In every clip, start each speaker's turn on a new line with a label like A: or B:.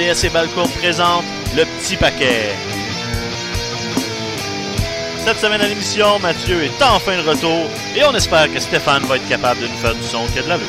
A: RDS et Balcourt présente le petit paquet. Cette semaine à l'émission, Mathieu est enfin de retour et on espère que Stéphane va être capable de nous faire du son qui a de la vue.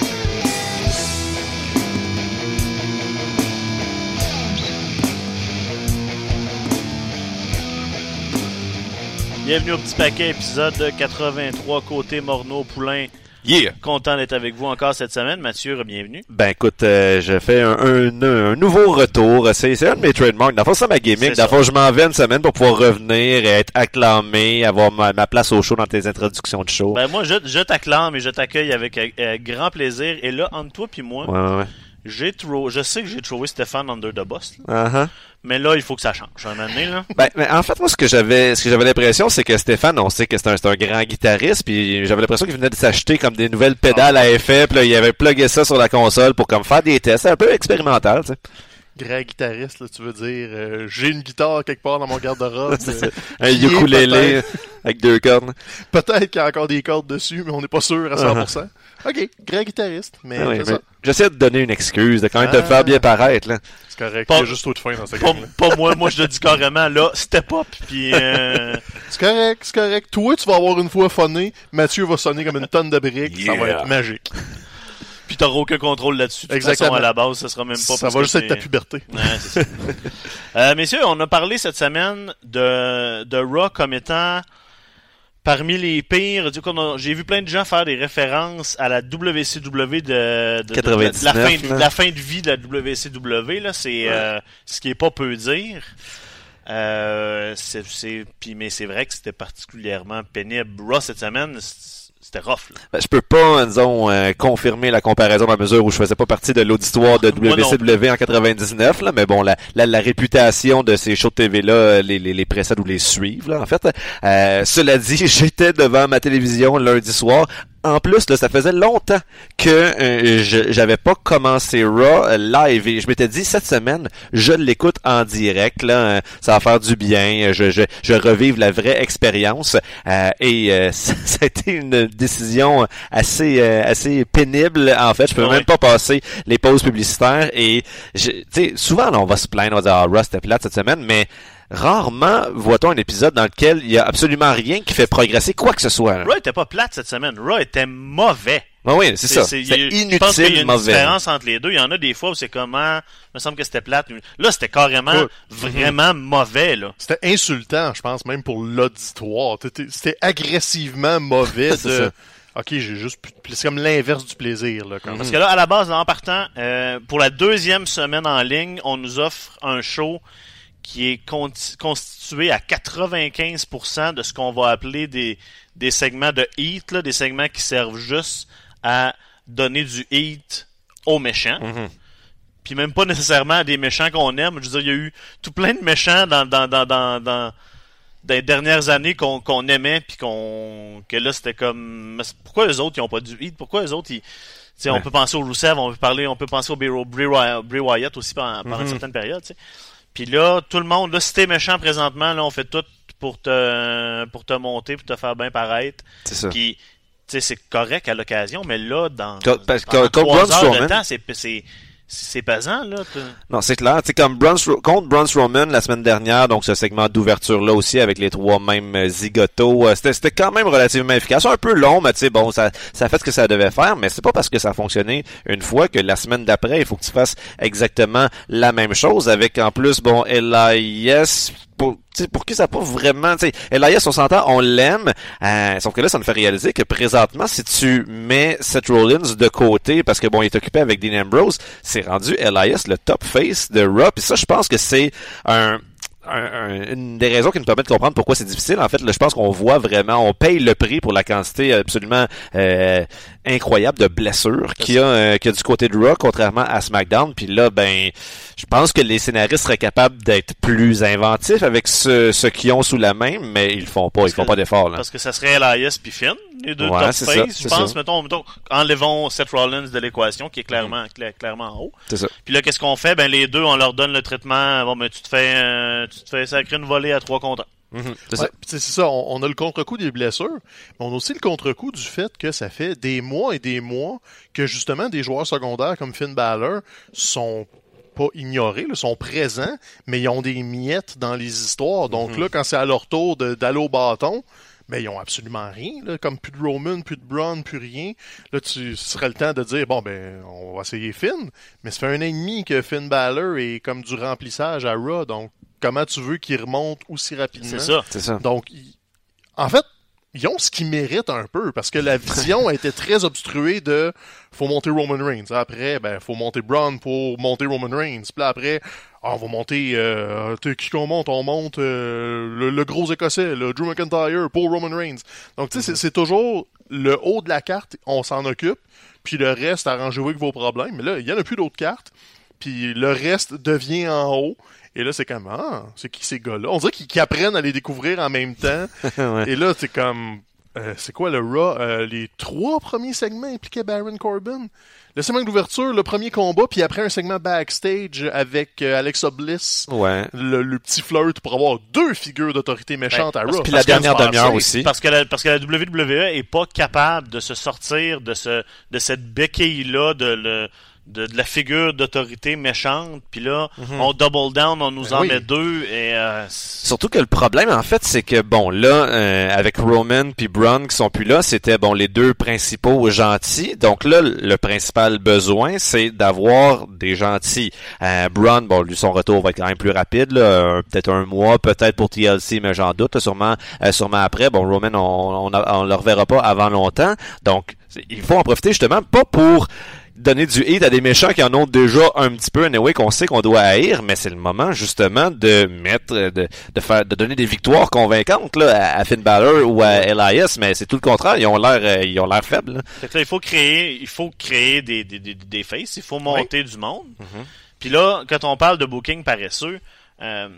A: Bienvenue au petit paquet, épisode 83, côté Morneau-Poulain.
B: Yeah!
A: Content d'être avec vous encore cette semaine. Mathieu, bienvenue.
B: Ben écoute, euh, je fais un, un, un nouveau retour. C'est un de mes trademarks. Dans le fond, c'est ma gimmick. Dans le fond, je m'en vais une semaine pour pouvoir revenir et être acclamé, avoir ma, ma place au show dans tes introductions de show.
A: Ben moi, je, je t'acclame et je t'accueille avec euh, euh, grand plaisir. Et là, entre toi puis moi,
B: Ouais, ouais, ouais.
A: j'ai je sais que j'ai trouvé Stéphane under the boss, là.
B: Uh-huh.
A: Mais là, il faut que ça change. Un moment donné, là.
B: Ben, mais en fait, moi, ce que j'avais, ce que j'avais l'impression, c'est que Stéphane, on sait que c'est un, c'est un grand guitariste, puis j'avais l'impression qu'il venait de s'acheter comme des nouvelles pédales à effet, puis là, il avait plugué ça sur la console pour comme faire des tests, un peu expérimental, tu sais.
C: Grand guitariste, là, tu veux dire, euh, j'ai une guitare quelque part dans mon garde-robe. Euh.
B: Un ukulélé avec deux cordes.
C: Peut-être qu'il y a encore des cordes dessus, mais on n'est pas sûr à 100%. Ok, grand guitariste, mais
B: Ah oui, mais. J'essaie de donner une excuse, de quand même te
C: Ah.
B: faire bien paraître, là.
C: C'est correct.
A: Pas-
C: Il y a juste trop de fin dans cette
A: Pas,
C: game
A: pas moi, moi je le dis carrément, là, step up, puis euh,
C: C'est correct, c'est correct. Toi, tu vas avoir une fois phoné. Mathieu va sonner comme une tonne de briques. Ça va être magique.
A: Puis t'auras aucun contrôle là-dessus. De toute
C: Exactement.
A: façon, à la base, ça sera même pas
C: Ça
A: parce
C: va
A: que
C: juste être ta puberté.
A: Ouais, c'est ça. Euh, messieurs, on a parlé cette semaine de, de Raw comme étant parmi les pires. J'ai vu plein de gens faire des références à la WCW de, de- de- de- de la,
B: 99,
A: fin, de, la fin de vie de la WCW. Là, c'est euh, ce qui est pas peu dire. Euh, c'est, c'est- puis, mais c'est vrai que c'était particulièrement pénible. Raw cette semaine, c'était rough.
B: Ben, je peux pas, disons, euh, confirmer la comparaison dans la mesure où je faisais pas partie de l'auditoire de WCW en 99, là, mais bon, la, la, la réputation de ces shows de TV-là les, les, les précède ou les suivent, là, en fait. Euh, cela dit, j'étais devant ma télévision lundi soir. En plus, là, ça faisait longtemps que euh, je j'avais pas commencé Raw euh, live et je m'étais dit cette semaine, je l'écoute en direct, là, euh, ça va faire du bien, euh, je, je, je revive la vraie expérience euh, et euh, ça, ça a été une décision assez euh, assez pénible en fait. Je peux
A: Ouais.
B: même pas passer les pauses publicitaires et tu sais souvent là, on va se plaindre, on va dire ah Rust était plate cette semaine, mais rarement voit-on un épisode dans lequel il y a absolument rien qui fait progresser quoi que ce soit. là.
A: Raw était pas plate cette semaine. Raw était mauvais.
B: Ah oui, c'est ça.
A: c'est-
B: C'est
A: il y a- Je pense qu'il y a
B: inutile,
A: une
B: mauvais.
A: différence entre les deux. Il y en a des fois où c'est comment. Il me semble que c'était plate. Là, c'était carrément vraiment mauvais, là.
C: C'était insultant, je pense, même pour l'auditoire. C'était agressivement mauvais
B: C'est
C: de...
B: ça.
C: Ok, j'ai juste. C'est comme l'inverse du plaisir, là.
A: Parce que là, à la base, là, en partant, euh, pour la deuxième semaine en ligne, on nous offre un show qui est constitué à 95% de ce qu'on va appeler des, des segments de heat, là, des segments qui servent juste à donner du heat aux méchants.
B: Mhm.
A: Puis même pas nécessairement à des méchants qu'on aime. Je veux dire, il y a eu tout plein de méchants dans, dans, dans, dans, dans, dans les dernières années qu'on aimait, puis qu'on que là, c'était comme... Pourquoi les autres, ils ont pas du heat? Pourquoi les autres, ils... tu sais, on
B: Ouais.
A: peut penser au Rusev, on peut parler, on peut penser au Bray, Bray Wyatt- aussi pendant, pendant une certaine période, tu sais. Puis là, tout le monde, là, si t'es méchant présentement, là, on fait tout pour te, pour te monter, pour te faire bien paraître.
B: C'est ça.
A: Puis, tu sais, c'est correct à l'occasion, mais là, dans,
B: parce
A: pendant heures de temps, c'est, c'est, là.
B: Non, c'est clair. C'est comme Braun Stro- contre Braun Strowman la semaine dernière, donc ce segment d'ouverture-là aussi avec les trois mêmes euh, zigotos, euh, c'était, quand même relativement efficace. Un peu long, mais tu sais, bon, ça, ça fait ce que ça devait faire, mais c'est pas parce que ça a fonctionné une fois que la semaine d'après, il faut que tu fasses exactement la même chose avec en plus, bon, LIS, pour, pour qui ça pas vraiment, tu sais, LIS, on s'entend, on l'aime, euh, sauf que là, ça nous fait réaliser que présentement, si tu mets Seth Rollins de côté, parce que bon, il est occupé avec Dean Ambrose, c'est rendu LIS le top face de Raw, puis ça, je pense que c'est un, un- un- une des raisons qui nous permet de comprendre pourquoi c'est difficile. En fait, là, je pense qu'on voit vraiment, on paye le prix pour la quantité absolument euh, incroyable de blessures qu'il y a, euh, qu'il y a du côté de Raw, contrairement à SmackDown. Puis là, ben, je pense que les scénaristes seraient capables d'être plus inventifs avec ce, ce qu'ils ont sous la main, mais ils le font pas, ils font
A: que-
B: pas d'effort. Là.
A: Parce que ça serait Elias puis Finn, les deux
B: Ouais,
A: top face.
B: ça,
A: je pense,
B: ça.
A: mettons, mettons, enlevons Seth Rollins de l'équation, qui est clairement, cla- clairement en haut.
B: C'est ça.
A: Puis là, qu'est-ce qu'on fait? Ben, les deux, on leur donne le traitement. Bon, ben, tu te fais, euh, tu te fais sacrer une volée à trois contre
B: Mhm, c'est
C: Ouais,
B: ça.
C: on, on a le contre-coup des blessures, mais on a aussi le contre-coup du fait que ça fait des mois et des mois que justement des joueurs secondaires comme Finn Balor sont pas ignorés, là, sont présents, mais ils ont des miettes dans les histoires. Donc là, quand c'est à leur tour de- d'aller au bâton, ben ils ont absolument rien, là, comme plus de Roman, plus de Braun, plus rien. Là, tu ce serait le temps de dire bon ben on va essayer Finn, mais ça fait un an et demi que Finn Balor est comme du remplissage à Raw, donc comment tu veux qu'il remonte aussi rapidement
A: C'est ça.
B: C'est ça.
C: donc, en fait, ils ont ce qu'ils méritent un peu, parce que la vision a été très obstruée de faut monter Roman Reigns. Après, ben, faut monter Braun pour monter Roman Reigns. Puis là, après, ah, on va monter, euh, qui qu'on monte? On monte euh, le, le gros écossais, le Drew McIntyre pour Roman Reigns. Donc, tu sais, c'est- c'est toujours le haut de la carte, on s'en occupe, puis le reste, arrangez-vous avec vos problèmes. Mais là, il y en a plus d'autres cartes, puis le reste devient en haut. Et là, c'est comme, ah, c'est qui ces gars-là? On dirait qu'ils apprennent à les découvrir en même temps.
B: Ouais.
C: Et là, c'est comme, euh, c'est quoi le Raw? Euh, les trois premiers segments impliquaient Baron Corbin? Le segment d'ouverture, le premier combat, puis après un segment backstage avec euh, Alexa Bliss.
B: Ouais.
C: Le, le petit flirt pour avoir deux figures d'autorité méchantes à Raw.
B: Puis la dernière demi-heure aussi.
A: Parce que, la, parce que la WWE est pas capable de se sortir de ce de cette béquille-là de, le, de, de la figure d'autorité méchante. Puis là, on double down, on nous
C: Ben
A: en
C: oui.
A: met deux. Et, euh,
B: Surtout que le problème, en fait, c'est que, bon, là, euh, avec Roman puis Braun qui sont plus là, c'était, bon, les deux principaux gentils. Donc là, le principal besoin, c'est d'avoir des gentils. Euh, Braun, bon, lui, son retour va être quand même plus rapide, là, euh, peut-être un mois, peut-être pour TLC, mais j'en doute, là, sûrement, euh, sûrement après. Bon, Roman, on, on, a- on le reverra pas avant longtemps. Donc, il faut en profiter justement, pas pour donner du hate à des méchants qui en ont déjà un petit peu, anyway, qu'on sait qu'on doit haïr, mais c'est le moment, justement, de mettre, de, de faire, de donner des victoires convaincantes, là, à, Finn Balor ou à Elias, mais c'est tout le contraire, ils ont l'air, euh, ils ont l'air faibles, là.
A: Fait que là, il faut créer, il faut créer des, des, des, des faces, il faut monter du monde. Puis là, quand on parle de booking paresseux, euh,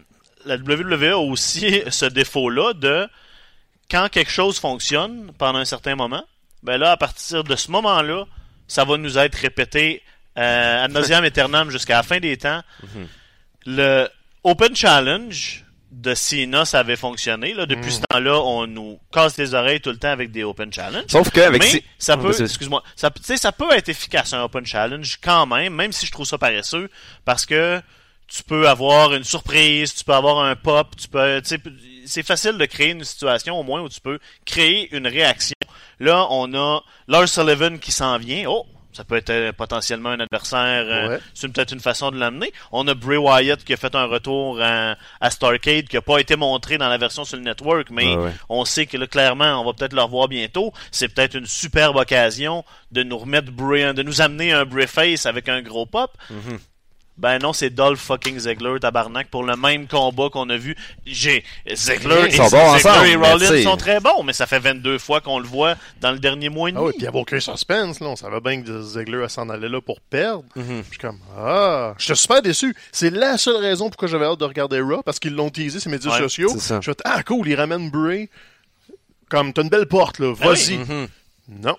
A: la WWE a aussi ce défaut-là de quand quelque chose fonctionne pendant un certain moment, ben là, à partir de ce moment-là, ça va nous être répété euh, ad nauseam aeternam jusqu'à la fin des temps. Le Open Challenge de Cena, ça avait fonctionné. Là. Depuis ce temps-là, on nous casse les oreilles tout le temps avec des Open Challenge.
B: Sauf qu'avec
A: Mais
B: si-
A: ça
B: Ouais,
A: peut, excuse-moi, ça, ça peut être efficace un open challenge quand même, même si je trouve ça paresseux, parce que tu peux avoir une surprise, tu peux avoir un pop, tu peux, c'est facile de créer une situation au moins où tu peux créer une réaction. Là, on a Lars Sullivan qui s'en vient. Oh, ça peut être euh, potentiellement un adversaire. euh. C'est peut-être une façon de l'amener. On a Bray Wyatt qui a fait un retour à, à Starcade qui a pas été montré dans la version sur le network, mais
B: ouais.
A: on sait que là, clairement, on va peut-être le revoir bientôt. C'est peut-être une superbe occasion de nous remettre Bray, de nous amener un Bray Face avec un gros pop.
B: Mm-hmm.
A: Ben non, c'est Dolph fucking Ziggler, tabarnak, pour le même combat qu'on a vu. J'ai Ziggler
B: Ils
A: et, Ziggler
B: ensemble,
A: et Rollins sont très bons, mais ça fait 22 fois qu'on le voit dans le dernier mois et
C: Ah
A: demi.
C: oui, puis il n'y avait aucun suspense, là. On savait bien que Ziggler s'en allait là pour perdre. Puis je suis comme, ah, j'étais super déçu. C'est la seule raison pourquoi j'avais hâte de regarder Raw, parce qu'ils l'ont teasé sur les médias
A: Ouais,
C: sociaux. Je fais, ah, cool, ils ramènent Bray. Comme, t'as une belle porte, là.
A: Ben
C: Vas-y.
B: Mm-hmm.
C: Non.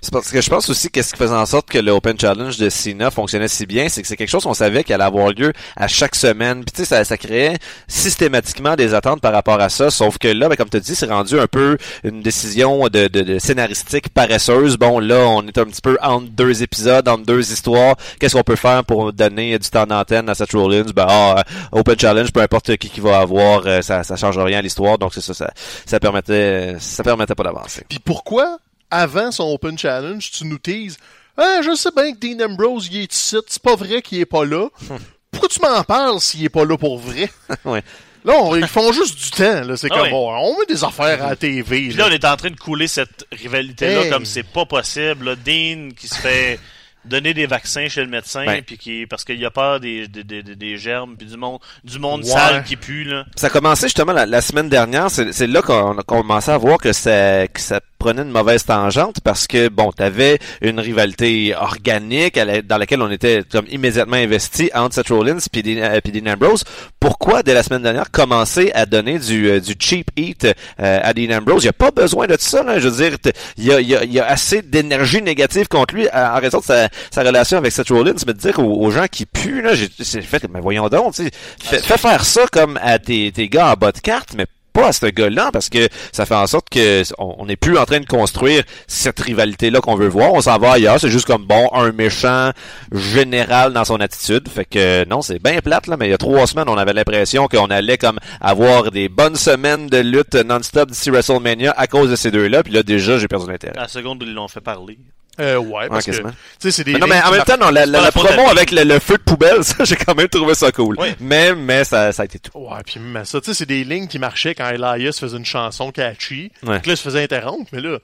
B: C'est parce que je pense aussi qu'est-ce qui faisait en sorte que le Open Challenge de Cena fonctionnait si bien, c'est que c'est quelque chose qu'on savait qu'il allait avoir lieu à chaque semaine. Puis tu sais, ça, ça créait systématiquement des attentes par rapport à ça. Sauf que là, ben, comme tu dis, c'est rendu un peu une décision de, de, de scénaristique paresseuse. Bon, là, on est un petit peu entre deux épisodes, entre deux histoires. Qu'est-ce qu'on peut faire pour donner du temps d'antenne à Seth Rollins? Ben, ah, Open Challenge, peu importe qui qui va avoir, euh, ça, ça change rien à l'histoire. Donc c'est ça, ça, ça permettait, ça permettait pas d'avancer.
C: Puis pourquoi, avant son Open Challenge, tu nous teases, ah, je sais bien que Dean Ambrose, il est ici, c'est pas vrai qu'il est pas là. Pourquoi tu m'en parles s'il est pas là pour vrai?
B: ouais.
C: Là, on- ils font juste du temps, là. C'est
A: Ah
C: comme,
A: oui.
C: on met des affaires à la TV,
A: Puis
C: là.
A: là, on est en train de couler cette rivalité-là
C: Hey.
A: comme c'est pas possible. là. Dean qui se fait donner des vaccins chez le médecin,
B: Ben.
A: puis qui parce qu'il a peur des, des, des, des- des germes, puis du monde, du monde
C: Ouais.
A: sale qui pue. Là.
B: Ça a commencé justement la, la semaine dernière. C'est c'est là qu'on a commencé à voir que ça, que ça prenait une mauvaise tangente parce que bon, t'avais une rivalité organique la- dans laquelle on était comme immédiatement investi entre Seth Rollins puis Dean, euh, Dean Ambrose. Pourquoi dès la semaine dernière commencer à donner du, euh, du cheap heat euh, à Dean Ambrose? Il y a pas besoin de ça. Là. Je veux dire, il y a, y a, il y a assez d'énergie négative contre lui en raison de sa, sa relation avec Seth Rollins. Mais de dire aux, aux gens qui puent là, j'ai fait, mais voyons donc, tu fais, fais faire ça comme à tes, tes gars en bas de carte, mais pas à ce gars-là parce que ça fait en sorte que on n'est plus en train de construire cette rivalité-là qu'on veut voir. On s'en va ailleurs. C'est juste comme bon, un méchant général dans son attitude. Fait que non, c'est bien plate là, mais il y a trois semaines, on avait l'impression qu'on allait comme avoir des bonnes semaines de lutte non-stop d'ici WrestleMania à cause de ces deux-là. Puis là, déjà, j'ai perdu l'intérêt.
A: À la seconde ils l'ont fait parler.
C: Euh, ouais, parce que, tu
B: quasiment.
C: sais, c'est des
B: Mais non, mais en même temps, non, la, promo avec le, le feu de poubelle, ça, j'ai quand même trouvé ça cool. Mais, mais ça, ça a été tout.
C: Ouais, puis même ça, tu sais, c'est des lignes qui marchaient quand Elias faisait une chanson catchy.
B: Ouais.
C: Donc là, il se faisait interrompre, mais là,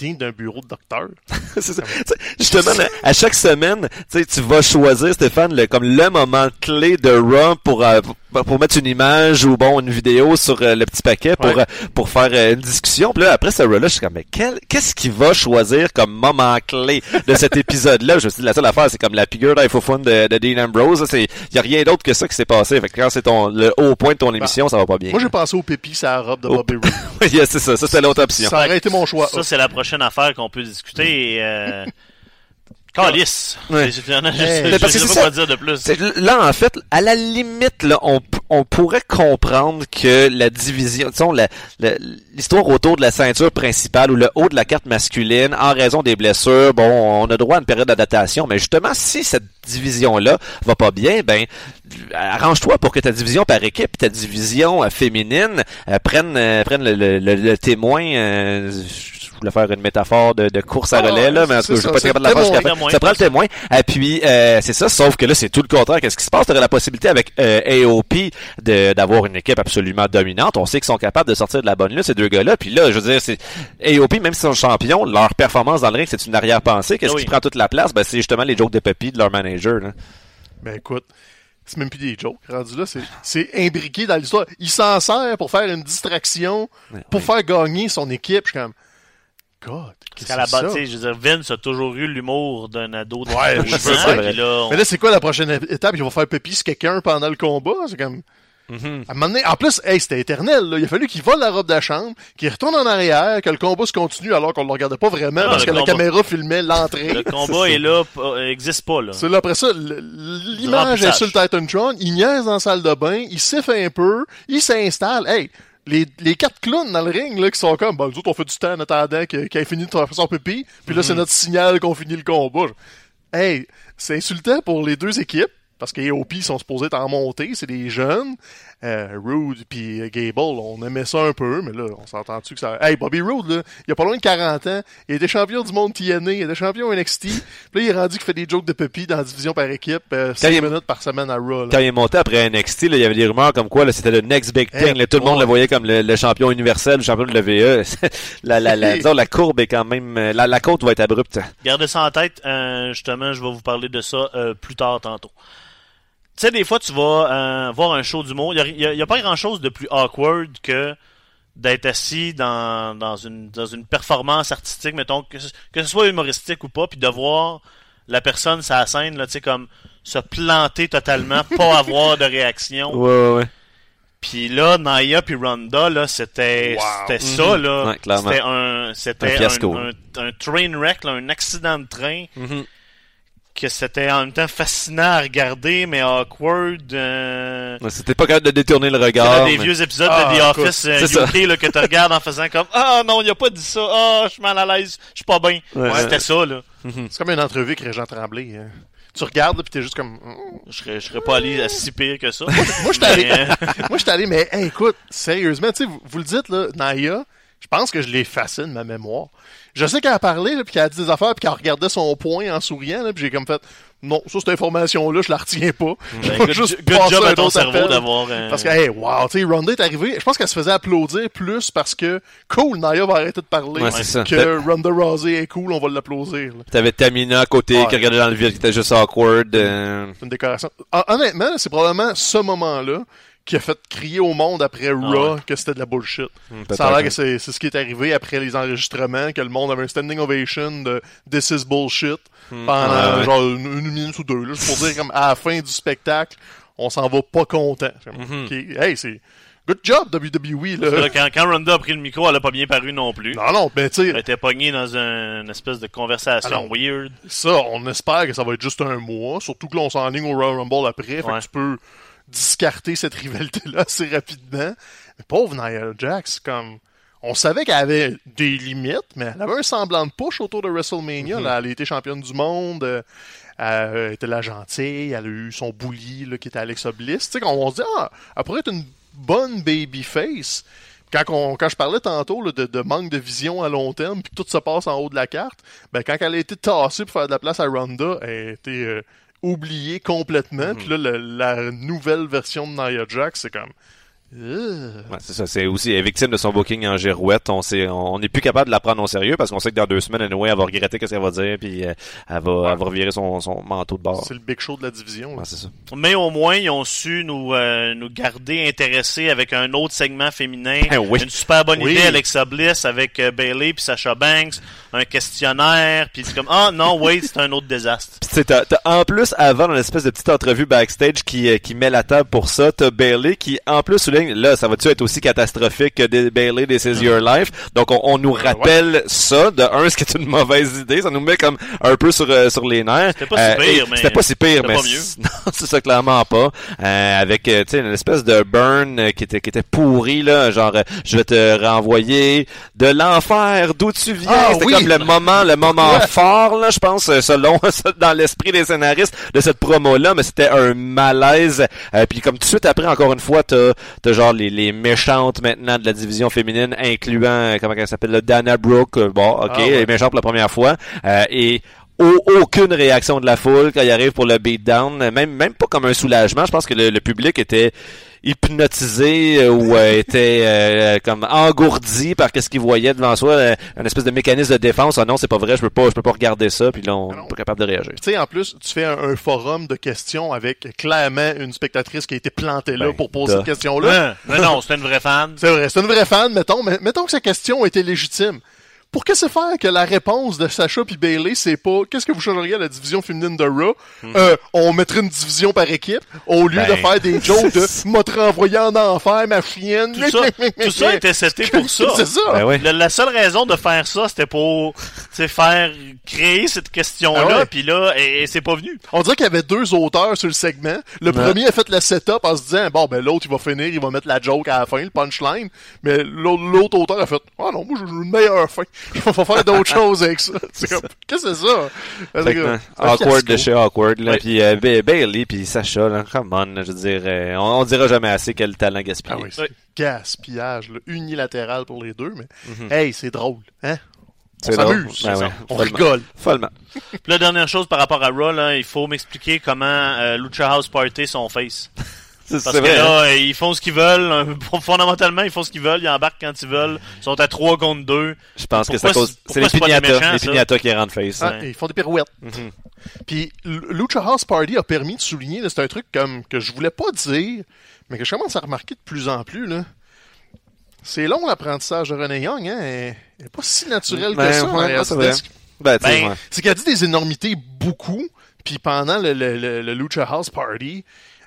C: digne d'un bureau de docteur.
B: C'est ça. Justement, à chaque semaine, tu vas choisir, Stéphane, le, comme le moment clé de Raw pour, euh, pour, pour mettre une image ou bon, une vidéo sur euh, le petit paquet pour,
C: Ouais.
B: euh, pour faire euh, une discussion. Puis là, après je suis comme, mais quel- qu'est-ce qu'il va choisir comme moment clé de cet épisode-là? Je me suis dit, la seule affaire, c'est comme la figure fun de, de Dean Ambrose. Il y a rien d'autre que ça qui s'est passé. Fait que quand c'est ton, le haut point de ton émission, ça va pas bien.
C: Moi, j'ai pensé au pépi, sa robe de Bobby Roode.
B: Yeah, c'est ça. Ça, c'était l'autre option.
C: Ça aurait été mon choix.
A: Ça, c'est la prochaine affaire qu'on peut discuter. Et, euh... Calice.
B: Ouais.
A: Je,
B: parce
A: sais pas
B: ça.
A: quoi dire de plus.
B: Là, en fait, à la limite, là, on, pourrait comprendre que la division, l'histoire autour de la ceinture principale ou le haut de la carte masculine, en raison des blessures, bon, on a droit à une période d'adaptation, mais justement, si cette division-là va pas bien, ben, arrange-toi pour que ta division par équipe, ta division euh, féminine, euh, prenne, euh, prenne le, le- le- le témoin, voulais faire une métaphore de, de course à
C: Ah,
B: relais, là, mais en tout cas, je vais pas capable de la faire jusqu'à fin. Ça prend le témoin. Et puis, euh, c'est ça, sauf que là, c'est tout le contraire. Qu'est-ce qui se passe? Tu aurais la possibilité avec euh, AOP de- d'avoir une équipe absolument dominante. On sait qu'ils sont capables de sortir de la bonne lutte, ces deux gars-là. Puis là, je veux dire, c'est AOP, même s'ils sont champions, leur performance dans le ring, c'est une arrière-pensée. Qu'est-ce
A: Ah oui.
B: qui prend toute la place? Ben, c'est justement les jokes de Puppy de leur manager. Là.
C: Ben écoute, c'est même plus des jokes. Rendu là, c'est, c'est imbriqué dans l'histoire. Il s'en sert pour faire une distraction, pour faire gagner son équipe. Je suis comme, God, qu'est-ce
A: Qu'à la
C: que c'est
A: base,
C: ça?
A: tu sais, je veux dire, Vince a toujours eu l'humour d'un ado de
C: Ouais,
A: 12
C: je veux
A: puis là, on-
C: Mais là, c'est quoi la prochaine étape? Ils vont faire sur quelqu'un pendant le combat? C'est comme...
B: Mm-hmm.
C: À un moment donné- en plus, hey, c'était éternel. Là. Il a fallu qu'il vole la robe de la chambre, qu'il retourne en arrière, que le combat se continue alors qu'on le regardait pas vraiment
A: Non,
C: parce que la caméra filmait l'entrée.
A: le combat est là, pas- existe pas, là.
C: C'est là, après ça, l'image est sur le Titantron, il niaise dans la salle de bain, il siffle un peu, il s'installe. Hey, les, les quatre clowns dans le ring, là, qui sont comme, ben, nous autres, on fait du temps en attendant que- qu'il ait fini de faire son pipi, puis là, c'est notre signal qu'on finit le combat. Hey, c'est insultant pour les deux équipes, parce que AOP sont supposés être en montée, c'est des jeunes. Euh, Rude puis Gable, on aimait ça un peu, mais là, on s'entend-tu que ça... Hey, Bobby Roode, là, il a pas loin de 40 ans, il était champion du monde TNA, il était champion NXT, puis là, il est rendu qu'il fait des jokes de puppy dans la division par équipe, euh, 5
B: il-
C: minutes par semaine à Raw. là.
B: Quand il est monté après NXT, là, il y avait des rumeurs comme quoi là, c'était le next big thing.
C: Eh,
B: là, tout le monde
C: ouais.
B: le voyait comme le, le champion universel, le champion de l'EVE. la, la, la, disons, la courbe est quand même... euh, La, la côte va être abrupte.
A: Gardez ça en tête. euh, justement, je vais vous parler de ça euh, plus tard tantôt. Tu sais, des fois, tu vas euh, voir un show d'humour. Il n'y a, pas grand-chose de plus awkward que d'être assis dans, dans, une, dans une performance artistique, mettons, que, ce- que ce soit humoristique ou pas, puis de voir la personne sur la scène, là, tu sais, comme se planter totalement, pas avoir de réaction.
B: Ouais, ouais, ouais.
A: Puis là, Naya puis Ronda, là, c'était
C: Wow.
A: c'était ça, là.
B: Ouais, clairement.
A: c'était un, c'était
B: Un fiasco.
A: un, un, un train wreck, là, un accident de train
B: Mhm.
A: Que c'était en même temps fascinant à regarder, mais awkward. Euh...
B: Ouais, C'était pas capable de détourner le regard.
A: des
B: mais-
A: vieux épisodes
C: Ah,
A: de The Office euh. UK là, que tu regardes en faisant comme Ah non, il a pas dit ça. Ah, je suis mal à l'aise. Je suis pas bien.
B: Ouais,
A: C'était ça, là.
C: C'est comme une entrevue avec Régent Tremblay. hein. Tu regardes, là, pis t'es juste comme... hmm.
A: Je serais, je serais pas allé à si pire que ça.
C: Moi, j'étais allé...
A: Mais, euh,
C: Moi, j'étais allé, mais hey, écoute, sérieusement, tu sais, vous, vous le dites, là, Naya, je pense que je l'ai effacé de ma mémoire. Je sais qu'elle a parlé, là, puis qu'elle a dit des affaires, puis qu'elle regardait son point en souriant, là, puis j'ai comme fait, non, ça, cette information-là, je la retiens pas. Je
A: ben, good,
C: juste
A: good
C: passer
A: job
C: un
A: à ton
C: autre
A: cerveau d'avoir. euh,
C: Parce que, hey, wow, tu sais, Ronda est arrivée. Je pense qu'elle se faisait applaudir plus parce que, cool, Naya va arrêter de parler.
B: Ouais, c'est ça.
C: Que Ronda Rousey est cool, on va l'applaudir. là.
B: T'avais Tamina à côté
C: Ouais.
B: qui regardait dans le vide, qui était juste awkward. euh,
C: une décoration. Hon- Honnêtement, c'est probablement ce moment-là qui a fait crier au monde après Raw
A: ouais.
C: que c'était de la bullshit.
B: peut-être.
C: Ça a l'air que c'est c'est ce qui est arrivé après les enregistrements, que le monde avait un standing ovation de This is bullshit pendant
B: Ouais, ouais.
C: genre une, une minute ou deux. Juste pour dire comme à la fin du spectacle, on s'en va pas content. Ok, Hey, c'est good job WWE là.
A: là, quand, quand Ronda a pris le micro, elle a pas bien paru non plus.
C: Non, non, mais tu
A: Elle était pognée dans un- une espèce de conversation
C: Alors,
A: weird.
C: ça, on espère que ça va être juste un mois. Surtout que là, on s'enligne au Royal Rumble après. Fait que tu peux discarter cette rivalité-là assez rapidement. Mais pauvre Nia Jax, comme on savait qu'elle avait des limites, mais elle avait un semblant de push autour de WrestleMania.
B: Mhm.
C: là. Elle a été championne du monde, euh, elle était la gentille, elle a eu son bully là, qui était Alexa Bliss. Tu sais, on se dit, ah, elle pourrait être une bonne babyface. Quand, on- quand je parlais tantôt là, de, de manque de vision à long terme, puis que tout se passe en haut de la carte, ben quand elle a été tassée pour faire de la place à Ronda, elle a été euh, oubliée complètement. Puis là, le- la nouvelle version de Nia Jax, c'est comme...
B: Ouais, c'est ça, c'est aussi elle est victime de son booking en girouette. On sait, on n'est plus capable de la prendre au sérieux parce qu'on sait que dans deux semaines, anyway, elle va regretter ce qu'elle va dire, puis euh, elle va, elle va revirer son, son manteau de bord.
C: C'est le big show de la division.
B: Ouais, c'est ça.
A: Mais au moins, ils ont su nous, euh, nous garder intéressés avec un autre segment féminin.
B: Ben oui.
A: Une super bonne
C: Oui.
A: idée, Alexa Bliss avec euh, Bailey puis Sasha Banks, un questionnaire, puis c'est comme ah non, wait, c'est un autre désastre.
B: Puis t'as, t'as- en plus, avant, dans l'espèce de petite entrevue backstage qui, qui met la table pour ça, t'as Bailey qui, en plus, là, ça va-tu être aussi catastrophique que des- Bailey, This is your life? Donc, on, on nous
C: ouais.
B: rappelle ça, de un, ce qui est une mauvaise idée, ça nous met comme un peu sur, euh, sur les nerfs.
A: C'était pas si pire,
B: et
A: mais
B: C'était pas si pire, mais...
A: pas mieux.
B: c- Non, c'est ça, clairement pas. Euh, avec, euh, tu sais, une espèce de burn euh, qui était, qui était pourri, là, genre, euh, je vais te renvoyer de l'enfer, d'où tu viens?
C: Ah,
B: C'était
C: oui.
B: comme le moment, le moment
C: Ouais.
B: fort, là, je pense, euh, selon dans l'esprit des scénaristes de cette promo-là, mais c'était un malaise. Euh, puis comme tout de suite après, encore une fois, t'as genre les, les méchantes maintenant de la division féminine, incluant euh, comment elle s'appelle, là, Dana Brooke. euh, Bon, ok,
C: Ah, ouais.
B: les méchantes pour la première fois. Euh, et au- aucune réaction de la foule quand il arrive pour le beatdown, même même pas comme un soulagement. Je pense que le, le public était hypnotisé euh, ou euh, était euh, comme engourdi par qu'est-ce qu'il voyait devant soi, euh, un espèce de mécanisme de défense. Ah non, c'est pas vrai, je peux pas, je peux pas regarder ça. Puis là, on n'est pas capable de réagir.
C: Tu sais, en plus, tu fais un, un forum de questions avec clairement une spectatrice qui a été plantée là
B: Ben,
C: pour poser cette question-là.
A: Ouais. Non, non, c'était une vraie fan.
C: C'est vrai, c'est une vraie fan, mettons, mais mettons que sa question était légitime. Pour que c'est faire que la réponse de Sacha puis Bailey, c'est pas qu'est-ce que vous changeriez à la division féminine de Raw? Euh, on mettrait une division par équipe au lieu
B: Ben,
C: de faire des jokes de m'a te renvoyé en enfer, ma chienne.
A: Tout ça, tout ça était seté pour ça.
C: C'est ça.
B: Ben oui.
A: La, la seule raison de faire ça, c'était pour tu sais, faire créer cette question-là,
C: Ah
A: puis là, et, et c'est pas venu.
C: On dirait qu'il y avait deux auteurs sur le segment. Le premier a fait le setup en se disant bon ben l'autre il va finir, il va mettre la joke à la fin, le punchline. Mais l'autre l'autre auteur a fait ah non moi je veux une meilleure fin. Il va faire d'autres choses avec ça. Qu'est-ce que c'est ça?
B: Fait que,
C: C'est
B: euh,
C: un
B: awkward de chez awkward là. Puis euh, Ba- Bailey puis Sacha là, come on, là, je veux dire, euh, on, on dira jamais assez quel talent gaspillé.
C: Ah oui, gaspillage là, unilatéral pour les deux, mais
B: Mhm.
C: hey c'est drôle, hein? On
B: C'est drôle.
C: s'amuse,
B: Ben ouais,
C: on
B: follement.
C: rigole.
B: Follement.
A: Puis la dernière chose par rapport à Raw, là, il faut m'expliquer comment euh, Lucha House Party sont face.
B: C'est
A: Parce que
B: vrai. hein.
A: là, euh, ils font ce qu'ils veulent. euh, Fondamentalement, ils font ce qu'ils veulent. Ils embarquent quand ils veulent. Ils sont à 3 contre 2.
B: Je pense que c'est à
A: Pourquoi
B: cause,
A: c'est-
B: les
A: pourquoi c'est pas des
B: pignata, les
A: ça?
B: pignata qui rendent face.
C: Ah,
A: Ouais.
C: et ils font des pirouettes.
B: Mhm.
C: Puis L- Lucha House Party a permis de souligner, là, c'est un truc comme que je voulais pas dire, mais que je commence à remarquer de plus en plus là. C'est long l'apprentissage de René Young, hein. Elle elle est pas si naturelle
B: Ben,
C: que ça.
B: ouais,
C: en
B: non, c'est. Ben,
A: Ben,
B: ouais.
C: Qu'elle dit des énormités beaucoup, puis pendant le, le, le, le Lucha House Party,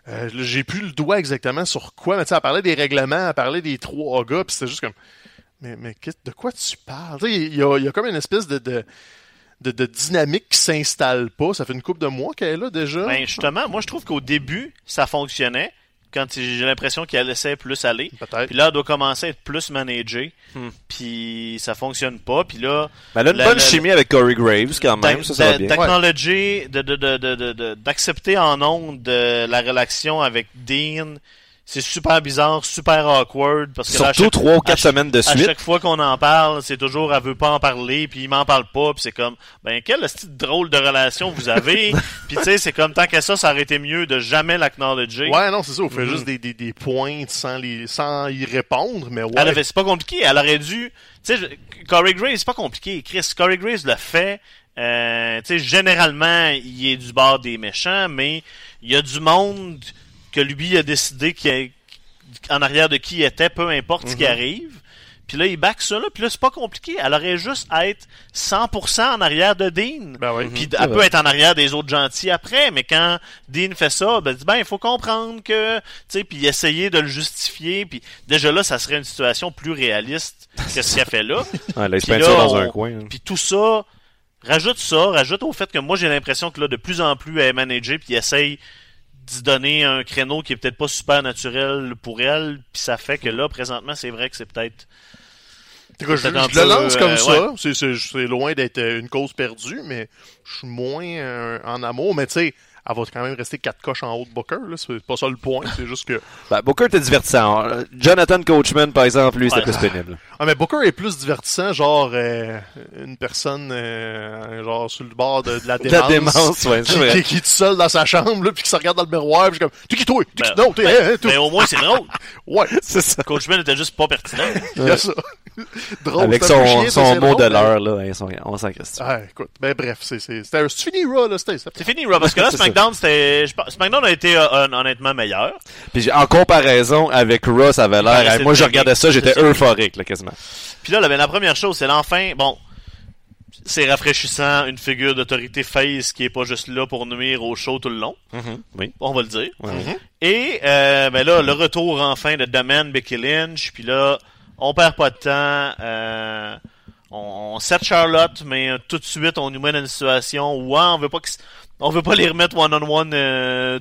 C: euh, j'ai plus le doigt exactement sur quoi, mais tu sais, elle parlait des règlements, elle parlait des trois gars, puis c'était juste comme, mais, mais de quoi tu parles? Il y a, y a comme une espèce de, de, de, de dynamique qui s'installe pas. Ça fait une couple de mois qu'elle est là déjà.
A: Ben, justement, moi, je trouve qu'au début, ça fonctionnait. Quand j'ai l'impression qu'elle laissait plus aller.
C: Peut-être.
A: Puis là, elle doit commencer à être plus managée.
B: Hmm.
A: Puis ça fonctionne pas. Puis là,
B: Ben, elle a une
A: La-
B: bonne
A: la-
B: chimie avec Corey Graves quand même, ça, ça va bien.
A: d'acknowledger, de, de, de, de, de- de- d'accepter en ondes de la relation avec Dean, c'est super bizarre, super awkward. Parce que là, à
B: Surtout trois ou
A: à
B: quatre
A: chaque-
B: semaines de
A: À
B: suite.
A: chaque fois qu'on en parle, c'est toujours elle veut pas en parler, puis il m'en parle pas, puis c'est comme ben quelle petite drôle de relation vous avez? puis tu sais, c'est comme tant qu'à ça, ça aurait été mieux de jamais l'acknowledger.
C: Ouais, non, c'est ça. On fait
B: Mhm.
C: juste des, des, des pointes sans, les, sans y répondre, mais ouais.
A: Elle avait, c'est pas compliqué. Elle aurait dû. Tu sais, Corey Graves, c'est pas compliqué. Chris, Corey Graves le fait. Euh, tu sais, généralement, il est du bord des méchants, mais il y a du monde que lui a décidé qu'il a- en arrière de qui il était, peu importe ce qui arrive. Puis là, il back ça là. Puis là, c'est pas compliqué. Elle aurait juste à être 100% en arrière de Dean.
C: Ben oui.
A: Puis
B: C'est
A: elle peut être en arrière des autres gentils après, mais quand Dean fait ça, ben, ben il faut comprendre que, tu sais, puis essayer de le justifier, puis déjà là, ça serait une situation plus réaliste que ce qu'il a fait là.
B: Ouais, là, il se
A: là,
B: dans
A: on-
B: un coin. hein.
A: Puis tout ça, rajoute ça, rajoute au fait que moi j'ai l'impression que là, de plus en plus, elle est managée, puis elle essaye d'y donner un créneau qui est peut-être pas super naturel pour elle, puis ça fait que là, présentement, c'est vrai que c'est peut-être...
C: Je,
A: un
C: je le lance comme
A: euh,
C: ça. C'est- loin d'être une cause perdue, mais je suis moins euh, en amour. Mais tu sais, elle va quand même rester quatre coches en haut de Booker. là. C'est pas ça le point. C'est juste que.
B: Ben, Booker était divertissant. Jonathan Coachman, par exemple, lui, c'était plus pénible.
C: Ah, mais Booker est plus divertissant, genre euh, une personne euh, genre sur le bord de, de la
B: De
C: démence.
B: la démence, ouais,
C: Qui, qui, qui est tout seul dans sa chambre, là, puis qui se regarde dans le miroir, puis je suis comme, tu qui toi? Tu qui-
A: Ben,
C: non, t'es,
A: ben,
C: hein, hein, toi?
A: mais au moins, c'est drôle.
C: Ouais,
B: C'est ça.
A: Coachman était juste pas pertinent.
C: il y a ça. drôle.
B: Avec son,
C: chiant,
B: son mot
C: drôle,
B: de
C: mais-
B: l'heure, là, hein, son- on s'en crisse.
C: Ah, écoute, ben bref, c'est, fini, Raw, là, c'était,
A: C'est fini, Rob, parce que là. SmackDown, c'était... SmackDown a été euh, hon- honnêtement meilleur.
B: Puis en comparaison avec Raw, ça avait l'air.
A: Ouais,
B: hey,
A: c'est
B: moi, je regardais ça, j'étais euphorique, là, quasiment.
A: Puis là, là, ben, la première chose, c'est l'enfin... Bon, c'est rafraîchissant, une figure d'autorité face qui est pas juste là pour nuire au show tout le long.
B: Oui.
A: On va le dire.
B: Ouais.
A: Et euh, ben là, le retour enfin de Daman, Becky Lynch, puis là, on perd pas de temps. Euh, on, on set Charlotte, mais euh, tout de suite, on nous met dans une situation où hein, on veut pas que on veut pas les remettre one on one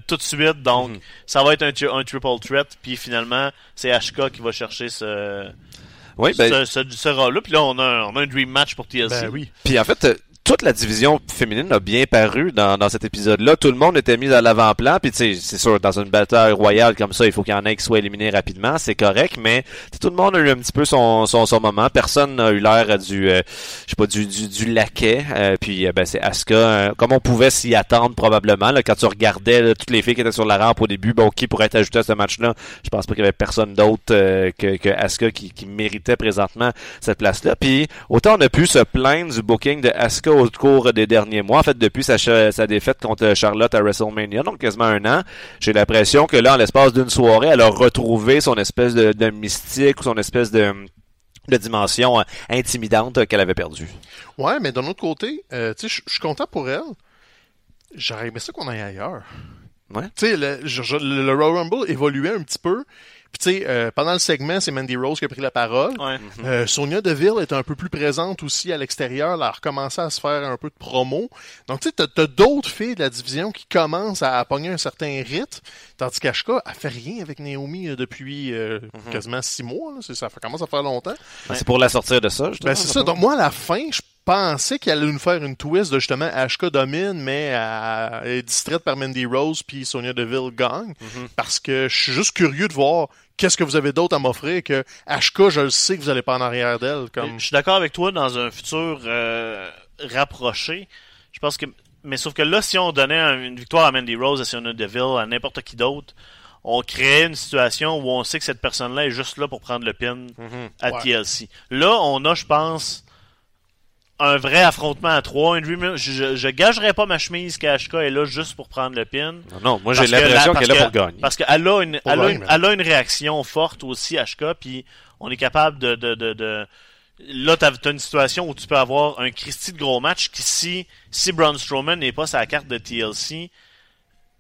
A: tout de suite, donc
B: Mhm.
A: ça va être un, un triple threat. Puis finalement, c'est HK qui va chercher ce
B: Oui, ben,
A: ce, ce, ce rôle-là. Puis là, on a, un- on a un dream match pour TLC.
C: Ben oui.
B: Puis en fait, euh, toute la division féminine a bien paru dans, dans cet épisode-là. Tout le monde était mis à l'avant-plan. Puis tu sais, c'est sûr, dans une bataille royale comme ça, il faut qu'il y en ait qui soient éliminés rapidement. C'est correct, mais tout le monde a eu un petit peu son, son, son moment. Personne n'a eu l'air du, euh, je sais pas, du, du, du laquais. Euh, puis euh, ben, c'est Asuka, euh, comme on pouvait s'y attendre probablement. Là, quand tu regardais là, toutes les filles qui étaient sur la rampe au début, bon, qui pourrait être ajouté à ce match-là, je pense pas qu'il y avait personne d'autre euh, que, que Asuka qui, qui méritait présentement cette place-là. Puis autant on a pu se plaindre du booking de Asuka au cours des derniers mois. En fait, depuis sa, défaite contre Charlotte à WrestleMania, donc quasiment un an, j'ai l'impression que là, en l'espace d'une soirée, elle a retrouvé son espèce de, mystique ou son espèce de dimension euh, intimidante qu'elle avait perdue.
C: Ouais, mais d'un autre côté, euh, je suis content pour elle. J'aurais aimé ça qu'on aille ailleurs.
B: Ouais.
C: Tu sais, le, je- je- le Royal Rumble évoluait un petit peu. Puis tu sais, euh, pendant le segment, c'est Mandy Rose qui a pris la parole.
A: Ouais.
C: Euh, Sonia Deville est un peu plus présente aussi à l'extérieur. Elle a recommencé à se faire un peu de promo. Donc, tu sais, t'as, t'as d'autres filles de la division qui commencent à, pogner un certain rythme. Tandis qu'Ashka, elle fait rien avec Naomi euh, depuis euh, quasiment six mois. Là. Ça commence à faire longtemps.
B: Ben, C'est pour la sortir de ça, justement.
C: Ben, c'est ça. Donc, moi, à la fin, je pensais qu'elle allait nous faire une twist de justement Ashka domine, mais elle est distraite par Mandy Rose puis Sonia Deville gagne. Parce que je suis juste curieux de voir qu'est-ce que vous avez d'autre à m'offrir que Ashka, je le sais que vous allez pas en arrière d'elle. Comme...
A: Je suis d'accord avec toi dans un futur euh, rapproché. Je pense que. Mais sauf que là, si on donnait un- une victoire à Mandy Rose, à Sienna Deville, à n'importe qui d'autre, on créait une situation où on sait que cette personne-là est juste là pour prendre le pin à
C: Ouais.
A: TLC. Là, on a, je pense, un vrai affrontement à trois. Une dream- je, je, je gagerais pas ma chemise qu'HK est là juste pour prendre le pin.
B: Non, non, moi j'ai l'impression qu'elle est là pour gagner.
A: Parce qu'elle a une, elle a
C: gagner,
A: une,
C: mais-
A: elle a une réaction forte aussi, HK, puis on est capable de, de, de, de- Là, t'as as une situation où tu peux avoir un Christy de gros match qui, si, si Braun Strowman n'est pas sa carte de TLC,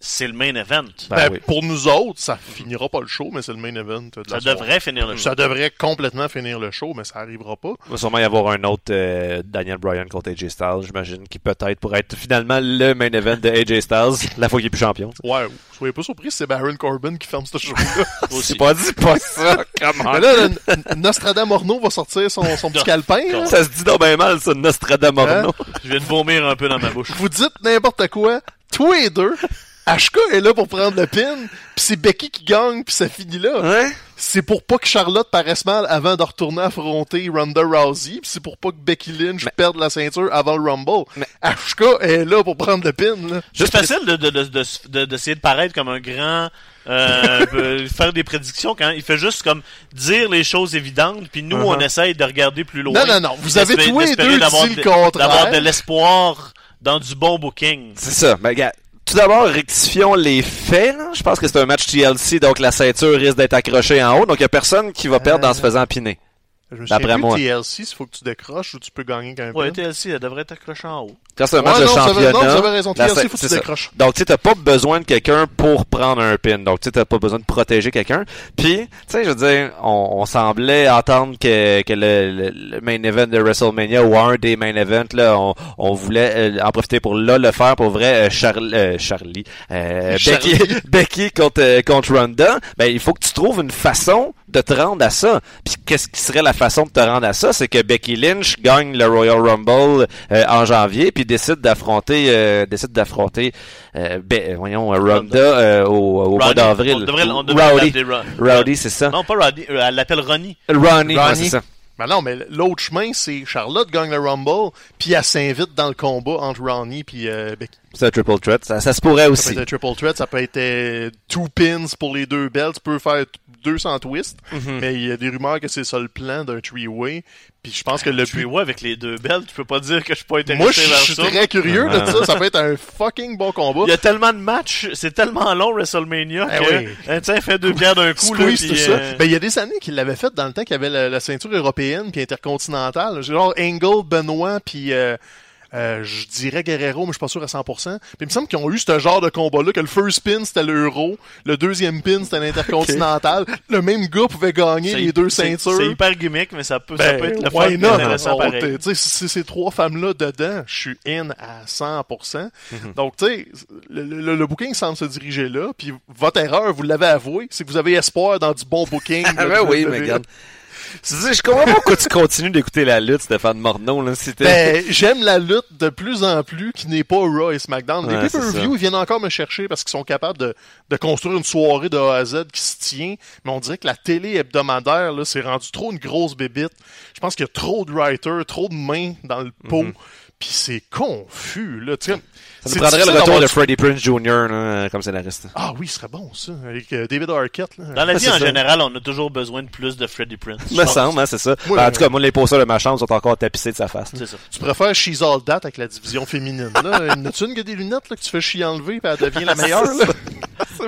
A: c'est le main event.
B: Ben
C: Ben,
B: oui.
C: Pour nous autres, ça finira pas le show, mais c'est le main event. De
A: ça
C: la soirée.
A: devrait finir le show.
C: Ça devrait complètement finir le show, mais ça arrivera pas.
B: Il va sûrement y avoir un autre euh, Daniel Bryan contre AJ Styles, j'imagine, qui peut-être pourrait être finalement le main event de AJ Styles, la fois qu'il est plus champion. tu sais.
C: Ouais, soyez pas surpris, c'est Baron Corbin qui ferme ce show-là.
B: C'est pas dit pas ça, comment?
C: Mais là, le- N- Nostradamus Morneau va sortir son, son petit calepin. là.
B: Ça se dit donc bien mal, ça, Nostradamus.
C: Hein?
A: Je viens de vomir un peu dans ma bouche.
C: Vous dites n'importe quoi, tous les deux. HK est là pour prendre le pin, puis c'est Becky qui gagne, puis ça finit là.
B: Hein?
C: C'est pour pas que Charlotte paraisse mal avant de retourner affronter Ronda Rousey, puis c'est pour pas que Becky Lynch
B: Mais-
C: perde la ceinture avant le Rumble.
B: Mais-
C: HK est là pour prendre le pin. Là.
A: C'est facile de, de, de, de, de- d'essayer de paraître comme un grand, euh, faire des prédictions quand il fait juste comme dire les choses évidentes, puis nous on
C: Uh-huh.
A: essaye de regarder plus loin.
C: Non, non, non, vous avez tous les deux dit le
A: de-
C: contraire.
A: D'avoir de l'espoir dans du bon booking.
B: C'est ça. Ben, gars, tout d'abord, rectifions les faits. là. Je pense que c'est un match TLC, donc la ceinture risque d'être accrochée en haut, donc il y a personne qui va perdre en se faisant piner.
C: Je me souviens plus
B: moi.
C: TLC, s'il faut que tu décroches ou tu peux gagner quand même.
A: Ouais, TLC, elle devrait être accrochée en haut.
B: Quand c'est un
C: Ouais,
B: match de
C: non, avez-
B: championnat.
C: non, vous avez raison.
B: là,
C: TLC,
B: c'est-
C: faut que tu décroches.
B: Donc, tu sais, t'as pas besoin de quelqu'un pour prendre un pin. Donc, tu sais, t'as pas besoin de protéger quelqu'un. Puis, tu sais, je veux dire, on, on semblait entendre que, que le, le- le main event de WrestleMania ou un des main events, là, on, on voulait euh, en profiter pour là le faire pour vrai. euh, euh, Charlie, euh,
C: Charlie.
B: Becky, Becky contre, euh, contre Ronda. Ben, il faut que tu trouves une façon de te rendre à ça. Puis, qu'est-ce qui serait la façon de te rendre à ça? C'est que Becky Lynch gagne le Royal Rumble euh, en janvier, puis décide d'affronter, euh, décide d'affronter, euh, Be- voyons, euh, Ronda euh, au, au mois d'avril.
A: On devrait, on devrait
B: Rowdy. Rowdy, c'est ça.
A: Non, pas Roddy, euh, elle l'appelle Ronnie.
B: Ronnie, ouais,
C: Ronnie.
B: c'est ça.
C: Ben non, mais l'autre chemin, c'est Charlotte gagne le Rumble, puis elle s'invite dans le combat entre Ronnie puis euh, Becky.
B: C'est un triple threat. Ça, ça se pourrait
C: Ça
B: aussi.
C: peut être un triple threat, ça peut être euh, two pins pour les deux belts, tu peux faire 200 twists,
B: Mhm.
C: mais il y a des rumeurs que c'est ça le plan d'un three-way, puis je pense que le
A: vois, avec les deux belles, tu peux pas dire que je suis pas intéressé
C: Moi, je suis très curieux de
B: Ah.
C: ça, ça peut être un fucking bon combat.
A: Il y a tellement de matchs, c'est tellement long WrestleMania
C: Eh
A: que
C: oui.
A: tu sais, fait deux bières d'un coup là,
C: tout ça.
A: euh,
C: Ben, il y a des années qu'il l'avait fait dans le temps qu'il y avait la, la ceinture européenne puis intercontinentale. Genre Angle, Benoit puis euh, euh, je dirais Guerrero, mais je suis pas sûr à 100%. Puis il me semble qu'ils ont eu ce genre de combat-là, que le first pin c'était l'euro, le deuxième pin c'était l'intercontinental. Le même gars pouvait gagner les deux
A: c'est-
C: ceintures.
A: C'est hyper gimmick, mais ça peut, ça
C: Ben,
A: peut être le
C: why
A: fun
C: not?
A: intéressant pareil.
C: si c'est ces trois femmes-là dedans, je suis in à 100%.
A: Mhm.
C: Donc, tu sais, le, le, le booking semble se diriger là. Puis votre erreur, vous l'avez avoué, c'est que vous avez espoir dans du bon booking.
B: Ah ben oui, mais regarde. Je comprends pas pourquoi tu continues d'écouter la lutte, Stéphane Morneau, là.
C: Ben, j'aime la lutte de plus en plus qui n'est pas Raw et SmackDown. Les
B: Ouais,
C: pay-per-view, ils viennent encore me chercher parce qu'ils sont capables de, de construire une soirée de A à Z qui se tient. Mais on dirait que la télé hebdomadaire, là, c'est rendu trop une grosse bébite. Je pense qu'il y a trop de writers, trop de mains dans le pot. Puis c'est confus, là. Tu sais.
B: Ça nous prendrait le retour de Freddie Prince Jr. là, euh, comme scénariste.
C: Ah oui, ce serait bon, ça. Avec euh, David Arquette, là.
A: Dans la vie, en
B: ça.
A: général, on a toujours besoin de plus de Freddie Prince. je
B: Me semble, hein, c'est ça. Ben, en tout cas, moi, les posters de ma chambre sont encore tapissés de sa face.
A: C'est ça.
C: Tu préfères She's All That avec la division féminine, là? N'as-tu une que des lunettes, là, que tu fais chier enlever puis elle devient la meilleure, là?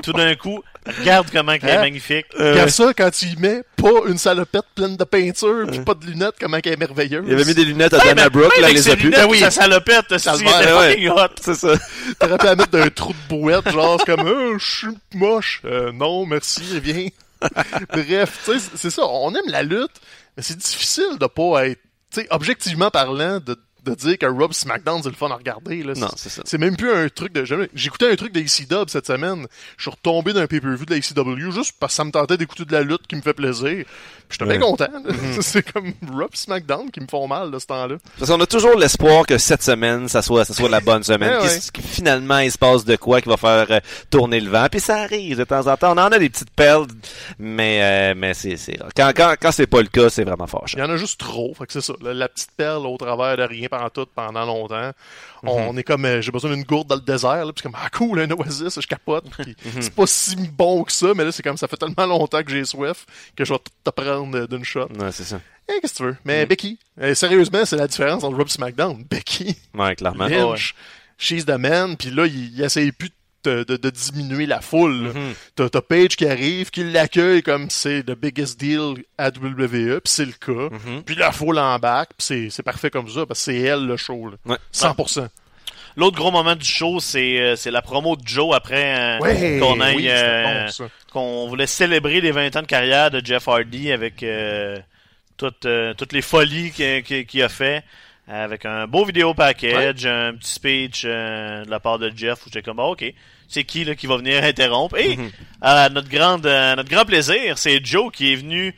A: Tout d'un coup, regarde comment elle est
C: Hein?
A: magnifique.
C: Regarde ça quand tu y mets pas une salopette pleine de peinture pis pas de lunettes, comment elle est merveilleuse.
B: Il avait mis des lunettes à
A: Hey,
B: Dana Brooke, là,
A: avec
B: les a plus.
C: Ben oui.
A: Sa salopette, c'est
C: Calvaire,
A: fucking hot.
B: C'est ça.
C: T'aurais pu la mettre d'un trou de bouette, genre, c'est comme, euh, je suis moche. Euh, non, merci, viens. Bref, tu sais, c'est ça, on aime la lutte, mais c'est difficile de pas être, tu sais, objectivement parlant, de, de dire que Rob SmackDown, c'est le fun à regarder, là.
B: Non, c'est ça.
C: C'est même plus un truc de. jamais- J'écoutais un truc de ECW cette semaine. Je suis retombé d'un pay-per-view de la ECW juste parce que ça me tentait d'écouter de la lutte qui me fait plaisir. J'étais bien
B: Ouais.
C: content. là. C'est comme Rob SmackDown qui me font mal de ce temps-là.
B: Parce qu'on a toujours l'espoir que cette semaine, ça soit, ça soit la bonne semaine.
C: Ouais,
B: Qu'il-
C: ouais.
B: qu'il- finalement, il se passe de quoi qui va faire euh, tourner le vent. Puis ça arrive de temps en temps. On en a des petites perles, mais, euh, mais c'est. Quand, quand, quand c'est pas le cas, c'est vraiment fort.
C: Il y en a juste trop. Fait que c'est ça. La, la petite perle au travers de rien pendant tout pendant longtemps. On est comme euh, j'ai besoin d'une gourde dans le désert. Là, puis c'est comme ah cool un oasis, je capote. Puis c'est pas si bon que ça, mais là c'est comme ça fait tellement longtemps que j'ai soif que je vais tout te prendre euh, d'une shot.
B: Ouais, c'est ça.
C: Eh, qu'est-ce que tu veux? Mais Becky, euh, sérieusement, c'est la différence entre Rob SmackDown. Becky,
B: Ouais, clairement.
C: Lynch, she's the man, puis là, il, il essaye plus de, de- de diminuer la foule. là. T'as Paige qui arrive, qui l'accueille comme c'est le biggest deal à WWE, puis c'est le cas. Puis la foule embarque, puis c'est- parfait comme ça, parce que c'est elle le show. Là.
B: Ouais.
C: 100%.
A: L'autre gros moment du show, c'est euh, la promo de Joe après euh,
C: Ouais,
A: qu'on aille,
C: oui, c'était
A: euh,
C: bon,
A: qu'on voulait célébrer les 20 ans de carrière de Jeff Hardy avec euh, toutes, toutes les folies qu'il a fait. Avec un beau vidéo package, un petit speech de la part de Jeff où j'étais comme ah, ok, c'est qui là qui va venir interrompre? Et à notre grande à notre grand plaisir, c'est Joe qui est venu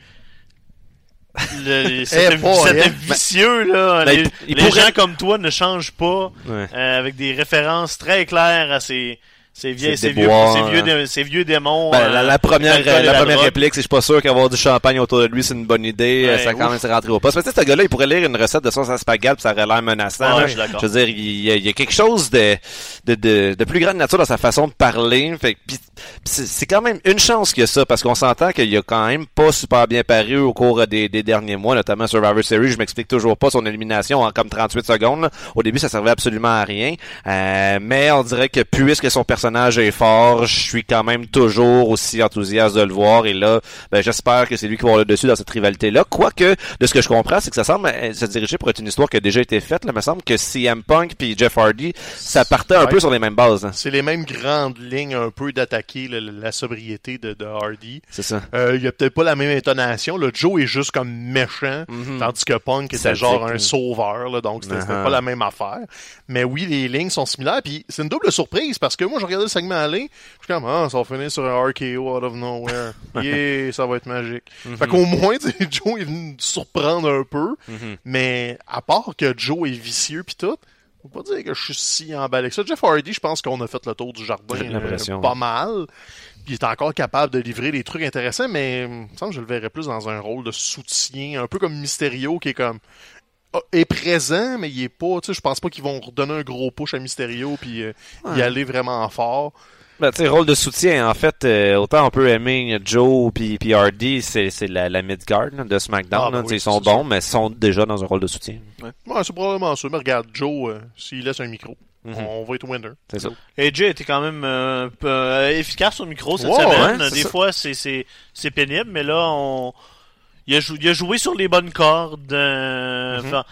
A: le- c'était
C: Eh, boy,
A: c'était
C: hein?
A: vicieux là.
B: Ben,
A: les
B: il- il
A: les
B: pourrait-
A: gens comme toi ne changent pas
B: Ouais.
A: euh, avec des références très claires à ces ces vieilles
B: Ces
A: ces vieux
B: déboires,
A: ces vieux,
B: hein.
A: dé- ces vieux démons.
B: Ben, la,
A: euh,
B: la première, la première réplique, c'est je suis pas sûr qu'avoir du champagne autour de lui, c'est une bonne idée.
A: Ouais,
B: Euh, ça a quand
A: ouf.
B: même s'est rentré au poste. Que tu sais, ce gars-là, il pourrait lire une recette de sauce à spaghetti puis ça aurait l'air menaçant.
A: Ouais,
B: là.
A: je.
B: Je veux dire, il y, a, il y a quelque chose de, de, de, de plus grande nature dans sa façon de parler. Fait, c'est c'est quand même une chance qu'il y a ça, parce qu'on s'entend qu'il a quand même pas super bien paru au cours des, des derniers mois, notamment Survivor Series. Je m'explique toujours pas son élimination en comme 38 secondes. là. Au début, ça servait absolument à rien. Euh, mais on dirait que puisque son personnage personnage est fort, je suis quand même toujours aussi enthousiaste de le voir et là, ben, j'espère que c'est lui qui va avoir le dessus dans cette rivalité-là. Quoique, de ce que je comprends, c'est que ça semble euh, se diriger pour être une histoire qui a déjà été faite. Là, il me semble que CM Punk puis Jeff Hardy, ça partait un
C: Ouais.
B: peu sur les mêmes bases. hein.
C: C'est les mêmes grandes lignes un peu d'attaquer la sobriété de, de Hardy.
B: C'est ça.
C: Euh, il y a peut-être pas la même intonation. Le Joe est juste comme méchant,
B: Mhm.
C: tandis que Punk était genre un
B: là.
C: sauveur. Là, donc, c'était
B: Uh-huh.
C: pas la même affaire. Mais oui, les lignes sont similaires. Puis c'est une double surprise parce que moi, je regardais le segment aller. Je suis comme, ah, ça va finir sur un RKO out of nowhere. yeah, ça va être magique.
B: Mhm.
C: Fait qu'au moins, Joe est venu me surprendre un peu.
B: Mhm.
C: Mais à part que Joe est vicieux puis tout, faut pas dire que je suis si emballé que ça. Jeff Hardy, je pense qu'on a fait le tour du jardin euh, pas mal. Puis il est encore capable de livrer des trucs intéressants, mais il me semble que je le verrais plus dans un rôle de soutien, un peu comme Mysterio qui est comme est présent, mais il est pas. Tu sais, je pense pas qu'ils vont redonner un gros push à Mysterio puis euh, y aller vraiment fort.
B: Ben, tu sais, rôle de soutien, en fait, euh, autant on peut aimer Joe puis puis Hardy, c'est c'est la, la mid-card là, de SmackDown.
C: Ah, ben
B: là,
C: oui,
B: ils sont bons, mais ils sont déjà dans un rôle de soutien.
C: Ouais, c'est probablement ça. Mais regarde, Joe, euh, s'il laisse un micro,
B: Mhm.
C: on va être winner.
B: C'est ça.
A: AJ était quand même euh, peu- euh, efficace au micro cette semaine. Des
B: ça.
A: fois, c'est c'est c'est pénible, mais là, on il a, jou- il a joué sur les bonnes cordes, euh,
B: Mhm.
A: enfin,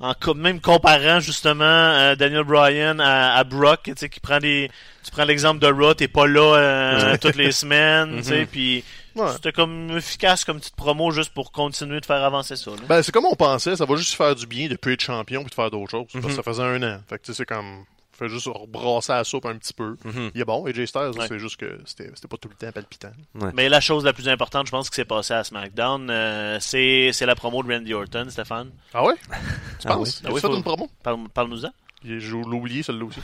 A: en même comparant justement euh, Daniel Bryan à, à Brock, tu sais, qui prend des, tu prends l'exemple de Raw, t'es pas là euh, toutes les semaines, tu sais,
B: Mhm.
A: puis
C: Ouais.
A: c'était comme efficace comme petite promo juste pour continuer de faire avancer ça. là.
C: Ben, c'est comme on pensait, ça va juste faire du bien de plus être champion puis de faire d'autres choses. Parce que
B: Mhm.
C: ça faisait un an. Fait que tu sais, c'est comme. Fait juste rebrasser la soupe un petit peu.
B: Mhm.
C: Il est bon, AJ Styles,
A: Ouais.
C: c'est juste que c'était c'était pas tout le temps palpitant.
A: Mais la chose la plus importante, je pense, qui s'est passée à SmackDown, euh, c'est c'est la promo de Randy Orton, Stéphane.
C: Ah ouais? Tu
B: Ah
C: penses?
A: oui. Ah oui,
C: fait
A: faut-
C: une promo?
A: Parle- Parle-nous-en.
C: Je l'ai oublié, celle-là aussi.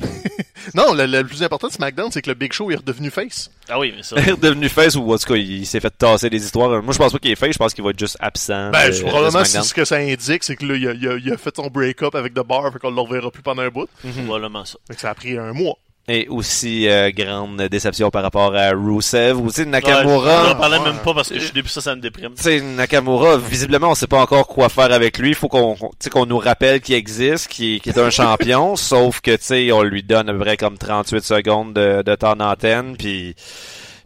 C: non, le, le plus important de SmackDown, c'est que le Big Show est redevenu face.
A: Ah oui, mais ça.
B: Il est redevenu face ou en tout cas, il s'est fait tasser des histoires. Moi, je pense pas qu'il est face, je pense qu'il va être juste absent.
C: Ben,
B: de-
C: c'est
B: de
C: probablement
B: SmackDown.
C: c'est ce que ça indique, c'est que là, il a, il a- il a fait son break-up avec The Bar, fait qu'on le reverra plus pendant un bout.
A: Probablement ça.
C: Fait que ça a pris un mois.
B: Et aussi, euh, grande déception par rapport à Rusev. Ou, tu sais,
A: Ouais,
B: Nakamura.
A: J'en parlais même pas parce que je- depuis ça, ça me déprime.
B: Tu sais, Nakamura, visiblement, on sait pas encore quoi faire avec lui. Il faut qu'on, qu'on- nous rappelle qu'il existe, qu'il, qu'il est un champion. sauf que, tu sais, on lui donne à peu près comme 38 secondes de, de temps d'antenne. Puis,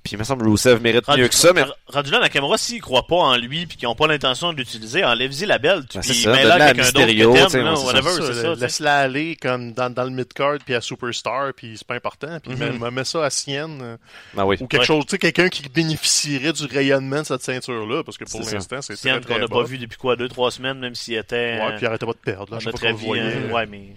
B: puis il me semble que Rusev mérite mieux que ça. Mais
A: Rendu là, Nakamura, s'ils croient pas en lui puis qu'ils ont pas l'intention de l'utiliser, enlève-y la belle.
B: Ben,
A: puis
B: c'est ça,
A: mets-la
B: donne-la à
A: avec là,
B: ouais, c'est
A: whatever, c'est ça.
C: Laisse-la aller comme dans, dans le mid-card puis à Superstar, puis c'est pas important. Puis
B: Mhm.
C: mets, mets ça à Sienne. euh,
B: ben oui.
C: Ou quelque
A: Ouais.
C: chose, tu sais, quelqu'un qui bénéficierait du rayonnement de cette ceinture-là, parce que pour l'instant, c'est très,
A: Sienne
C: très
A: qu'on n'a pas vu depuis quoi, deux, trois semaines, même s'il était
C: Ouais, puis arrêtez pas de perdre, là. Je sais pas
A: ouais, mais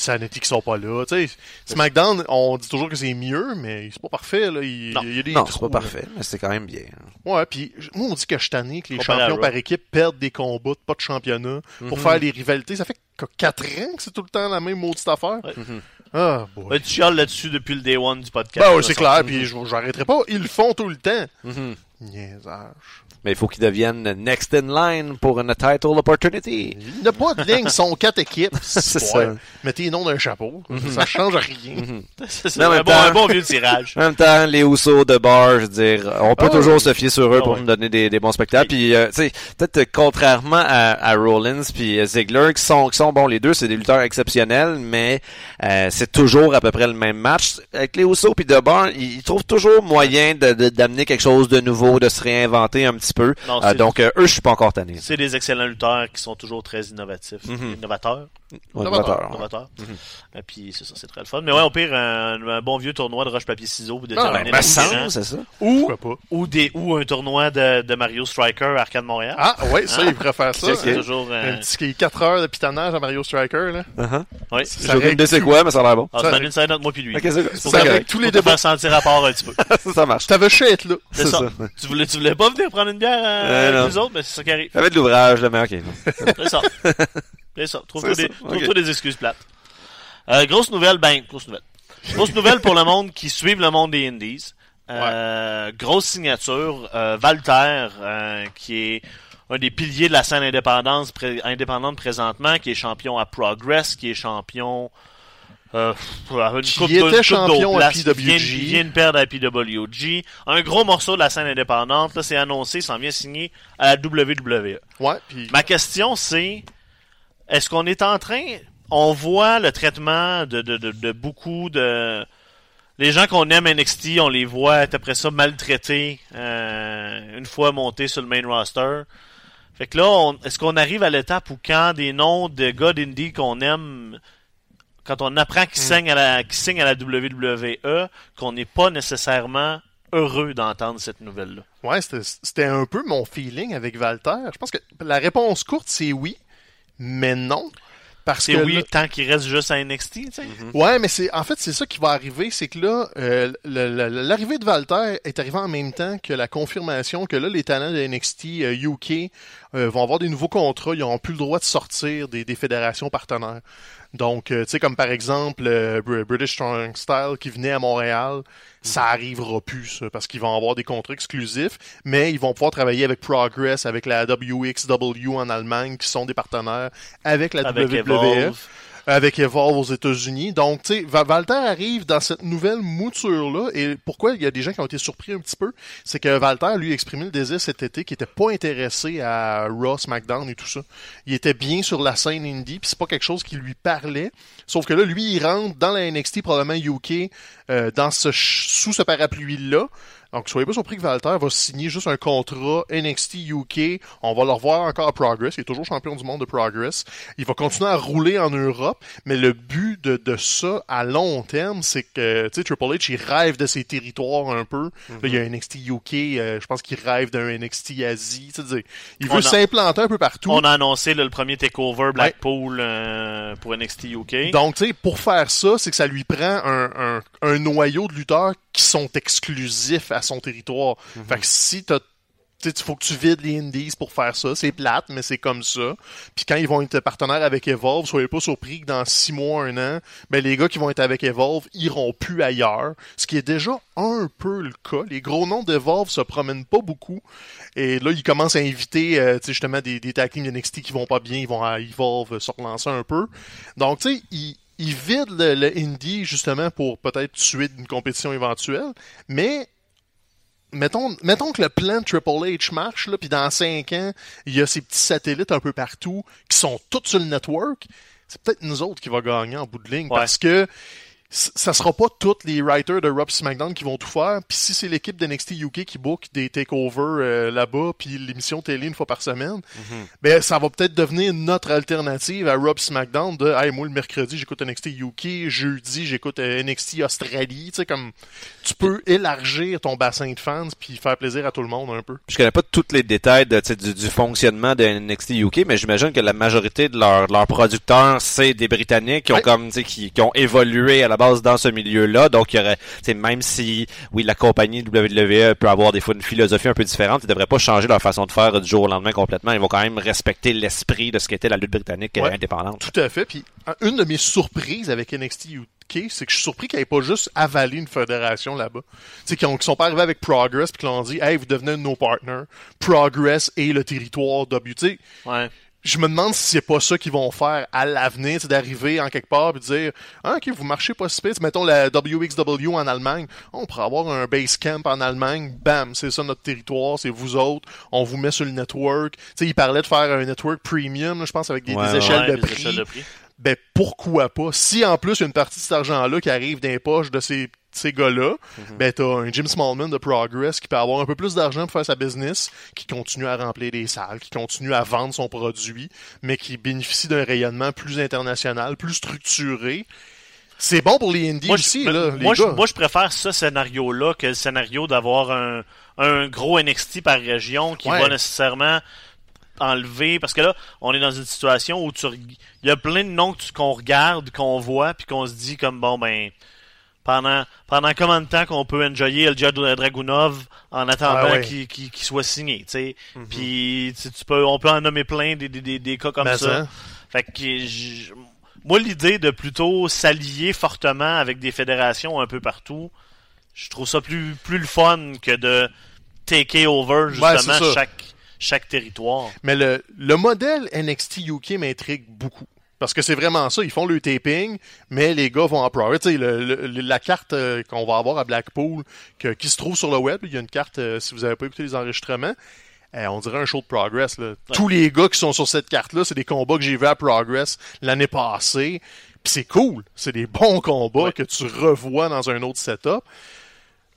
C: Sanity qui sont pas là. Tu sais, SmackDown, on dit toujours que c'est mieux, mais c'est pas parfait, là. Il,
A: Non.
C: il y a des
B: Non,
C: trous,
B: c'est pas
C: là.
B: parfait, mais c'est quand même bien.
C: Ouais, puis moi, on dit que je tanné que les
A: Comparé
C: champions par équipe perdent des combats, pas de championnat,
B: Mhm.
C: pour faire les rivalités. Ça fait que 4 ans que c'est tout le temps la même maudite affaire.
A: Ouais.
B: Mhm.
C: Ah, boy.
A: Ouais, tu chiales là-dessus depuis le day one du podcast.
C: Ben ouais,
A: là,
C: c'est clair, puis je- j'arrêterai pas. Ils le font tout le temps.
B: Mhm.
C: Niaisage.
B: Mais il faut qu'il devienne next in line pour une title opportunity.
C: Il n'y a pas de ligne, sont quatre équipes.
B: C'est ça.
C: Mettez les noms d'un chapeau. Ça change rien.
A: C'est
B: Mais en
A: un bon, un bon vieux tirage.
B: En même temps, les Housseaux de bar, je veux dire, on peut
C: Ah
B: toujours se fier sur eux
A: Ah
B: pour nous donner des, des bons spectacles. Puis, euh, tu sais, peut-être contrairement à, à Rollins puis Ziggler, qui sont, qui sont bons les deux, c'est des lutteurs exceptionnels, mais euh, c'est toujours à peu près le même match. Avec les Housseaux puis de bar, ils, ils trouvent toujours moyen de- de- d'amener quelque chose de nouveau, de se réinventer un petit peu.
A: Non,
B: Euh, donc, euh, eux, je suis pas encore tanné.
A: C'est des excellents lutteurs qui sont toujours très innovatifs.
B: Mhm.
A: Innovateurs.
B: Ouais,
C: Innovateur.
B: innovateur, ouais.
A: Innovateurs.
B: Mhm.
A: Et puis, c'est ça, c'est très le fun. Mais ouais, au pire, un, un bon vieux tournoi de roche-papier-ciseaux pour
C: Ah,
B: Ben, c'est ça.
A: Ou,
C: Pourquoi pas?
A: ou, des, ou un tournoi de, de Mario Striker Arcade Montréal.
C: Ah, ouais, ça, ils pourraient faire ça.
A: C'est toujours... euh,
C: Un petit 4 heures de pitonnage à Mario Striker, là.
B: Uh-huh.
A: ouais.
C: Ça
B: J'ai aucune idée c'est quoi, mais ça a l'air bon.
A: Ah, c'est une scène entre moi puis lui.
B: Ok, c'est
A: Pour
B: c'est
C: Ça
A: te-
C: règle
B: correct.
C: tous les débats.
A: faire sentir à part un petit peu.
B: ça, ça marche.
C: T'avais chier être là.
A: C'est ça.
B: ça.
A: Tu, voulais, tu voulais pas venir prendre une bière
B: Euh, non.
A: avec nous autres, mais c'est ça qui arrive.
B: Ça va être de l'ouvrage, là, mais ok.
A: C'est ça. C'est ça. Trouve-toi des, excuses plates. Euh, grosse nouvelle, ben, grosse nouvelle. Grosse nouvelle pour le monde qui suit le monde des Indies. Euh, Grosse signature, euh, Valter, euh, qui est un des piliers de la scène pré- indépendante présentement, qui est champion à Progress, qui est champion euh, une
C: Qui
A: coupe
C: était
A: coupe
C: champion à.
A: Il vient- vient de perdre à PWG. Un gros morceau de la scène indépendante, là, c'est annoncé, il s'en vient signer à la WWE.
C: Ouais,
A: Ma question, c'est est-ce qu'on est en train. On voit le traitement de, de, de, de beaucoup de, les gens qu'on aime NXT, on les voit être après ça maltraités euh, une fois montés sur le main roster. Fait que là, on- est-ce qu'on arrive à l'étape où quand des noms de gars d'indie qu'on aime, quand on apprend qu'ils signent à la, signent à la WWE, qu'on n'est pas nécessairement heureux d'entendre cette nouvelle-là?
C: Ouais, c'était un peu mon feeling avec Valter. Je pense que la réponse courte, c'est oui, mais non. Parce que
A: oui,
C: là-
A: tant qu'il reste juste à NXT, tu sais.
C: Ouais, mais c'est en fait c'est ça qui va arriver, c'est que là euh, l'arrivée de Valter est arrivée en même temps que la confirmation que là les talents de NXT euh, UK euh, vont avoir des nouveaux contrats, ils n'auront plus le droit de sortir des, des fédérations partenaires. Donc euh, tu sais comme par exemple euh, Br- British Strong Style qui venait à Montréal, ça arrivera plus ça, parce qu'ils vont avoir des contrats exclusifs, mais ils vont pouvoir travailler avec Progress, avec la WXW en Allemagne qui sont des partenaires avec la
A: Avec
C: WWE
A: Evolve.
C: Avec Evolve aux États-Unis. Donc, tu sais, Va- Valter arrive dans cette nouvelle mouture-là. Et pourquoi il y a des gens qui ont été surpris un petit peu, c'est que Valter, lui, a exprimé le désir cet été qu'il était pas intéressé à Raw, SmackDown et tout ça. Il était bien sur la scène indie, puis c'est pas quelque chose qui lui parlait. Sauf que là, lui, il rentre dans la NXT, probablement UK, euh, dans ce sous ce parapluie-là. Donc, soyez pas surpris que Valter va signer juste un contrat NXT UK. On va le revoir encore à Progress. Il est toujours champion du monde de Progress. Il va continuer à rouler en Europe. Mais le but de, de ça, à long terme, c'est que, tu sais, Triple H, il rêve de ses territoires un peu. Là, il y a un NXT UK. euh, je pense qu'il rêve d'un NXT Asie. Tu sais, il veut
A: a-
C: s'implanter un peu partout.
A: On a annoncé là, le premier takeover Blackpool euh, pour NXT UK.
C: Donc, tu sais, pour faire ça, c'est que ça lui prend un, un, un noyau de lutteurs qui sont exclusifs à son territoire. Fait que si t'as tu sais, il faut que tu vides les indies pour faire ça. C'est plate, mais c'est comme ça. Puis quand ils vont être partenaires avec Evolve, soyez pas surpris que dans six mois, un an, ben les gars qui vont être avec Evolve iront plus ailleurs. Ce qui est déjà un peu le cas. Les gros noms d'Evolve se promènent pas beaucoup. Et là, ils commencent à inviter euh, justement des, des tag teams de NXT qui vont pas bien. Ils vont à Evolve se relancer un peu. Donc, tu sais, ils, ils vident le, le indie justement pour peut-être tuer une compétition éventuelle. Mais mettons, mettons que le plan Triple H marche, là, puis dans cinq ans, il y a ces petits satellites un peu partout qui sont tous sur le network. C'est peut-être nous autres qui va gagner en bout de ligne
A: Ouais.
C: parce que ça sera pas tous les writers de Rob SmackDown qui vont tout faire. Puis si c'est l'équipe d'NXT UK qui book des takeovers euh, là-bas, puis l'émission télé une fois par semaine, ben ça va peut-être devenir notre alternative à Rob SmackDown de hey moi le mercredi j'écoute NXT UK, jeudi j'écoute euh, NXT Australie, tu sais comme tu peux élargir ton bassin de fans puis faire plaisir à tout le monde un peu.
B: Je connais pas tous les détails de, du, du fonctionnement de NXT UK, mais j'imagine que la majorité de leurs producteurs, c'est des Britanniques qui ont
C: Ouais.
B: comme, qui, qui ont évolué à la base dans ce milieu-là. Donc, il y aurait, même si, oui, la compagnie WWE peut avoir des fois une philosophie un peu différente, ils devraient pas changer leur façon de faire du jour au lendemain complètement. Ils vont quand même respecter l'esprit de ce qu'était la lutte britannique
C: Ouais.
B: indépendante.
C: Tout à fait. Puis un- une de mes surprises avec NXT UK, c'est que je suis surpris qu'ils n'aient pas juste avalé une fédération là-bas. Tu sais, qu'ils qu'ils sont pas arrivés avec Progress puis qu'ils ont dit, hey, vous devenez nos partners. Progress et le territoire W. Tu sais,
A: Ouais.
C: je me demande si c'est pas ça qu'ils vont faire à l'avenir, c'est d'arriver en quelque part et de dire ah, ok vous marchez pas si pire. Mettons la WXW en Allemagne, on pourrait avoir un base camp en Allemagne, bam, c'est ça notre territoire, c'est vous autres, on vous met sur le network. Tu sais, ils parlaient de faire un network premium, là, je pense avec des,
B: Ouais,
C: des
B: ouais,
C: échelles
A: Ouais,
C: de
A: les
C: prix.
A: échelles de prix.
C: Ben pourquoi pas? Si en plus il y a une partie de cet argent-là qui arrive dans les poches de ces ces gars-là, ben t'as un Jim Smallman de Progress qui peut avoir un peu plus d'argent pour faire sa business, qui continue à remplir les salles, qui continue à vendre son produit, mais qui bénéficie d'un rayonnement plus international, plus structuré. C'est bon pour les indies
A: Moi, je-
C: aussi,
A: mais-
C: là, les
A: moi, je, moi, je préfère ce scénario-là que le scénario d'avoir un, un gros NXT par région qui
C: Ouais.
A: va nécessairement enlever. Parce que là, on est dans une situation où tu il y a plein de noms qu'on regarde, qu'on voit, puis qu'on se dit comme bon ben. Pendant, pendant combien de temps qu'on peut enjoyer Elja Dragunov en attendant
C: Ah ouais.
A: qu'il soit signé, tu sais? Puis tu, peux, on peut en nommer plein des, des, des, des cas comme
C: Mais
A: ça. Fait que moi l'idée de plutôt s'allier fortement avec des fédérations un peu partout, je trouve ça plus plus le fun que de take over justement chaque chaque territoire.
C: Mais le, le modèle NXT UK m'intrigue beaucoup. Parce que c'est vraiment ça, ils font le taping, mais les gars vont en sais, le- le- la carte euh, qu'on va avoir à Blackpool, que- qui se trouve sur le web, il y a une carte, euh, si vous avez pas écouté les enregistrements, euh, on dirait un show de Progress. Là. Tous les gars qui sont sur cette carte-là, c'est des combats que j'ai vus à Progress l'année passée. Puis Puis c'est cool. C'est des bons combats
A: Ouais.
C: que tu revois dans un autre setup.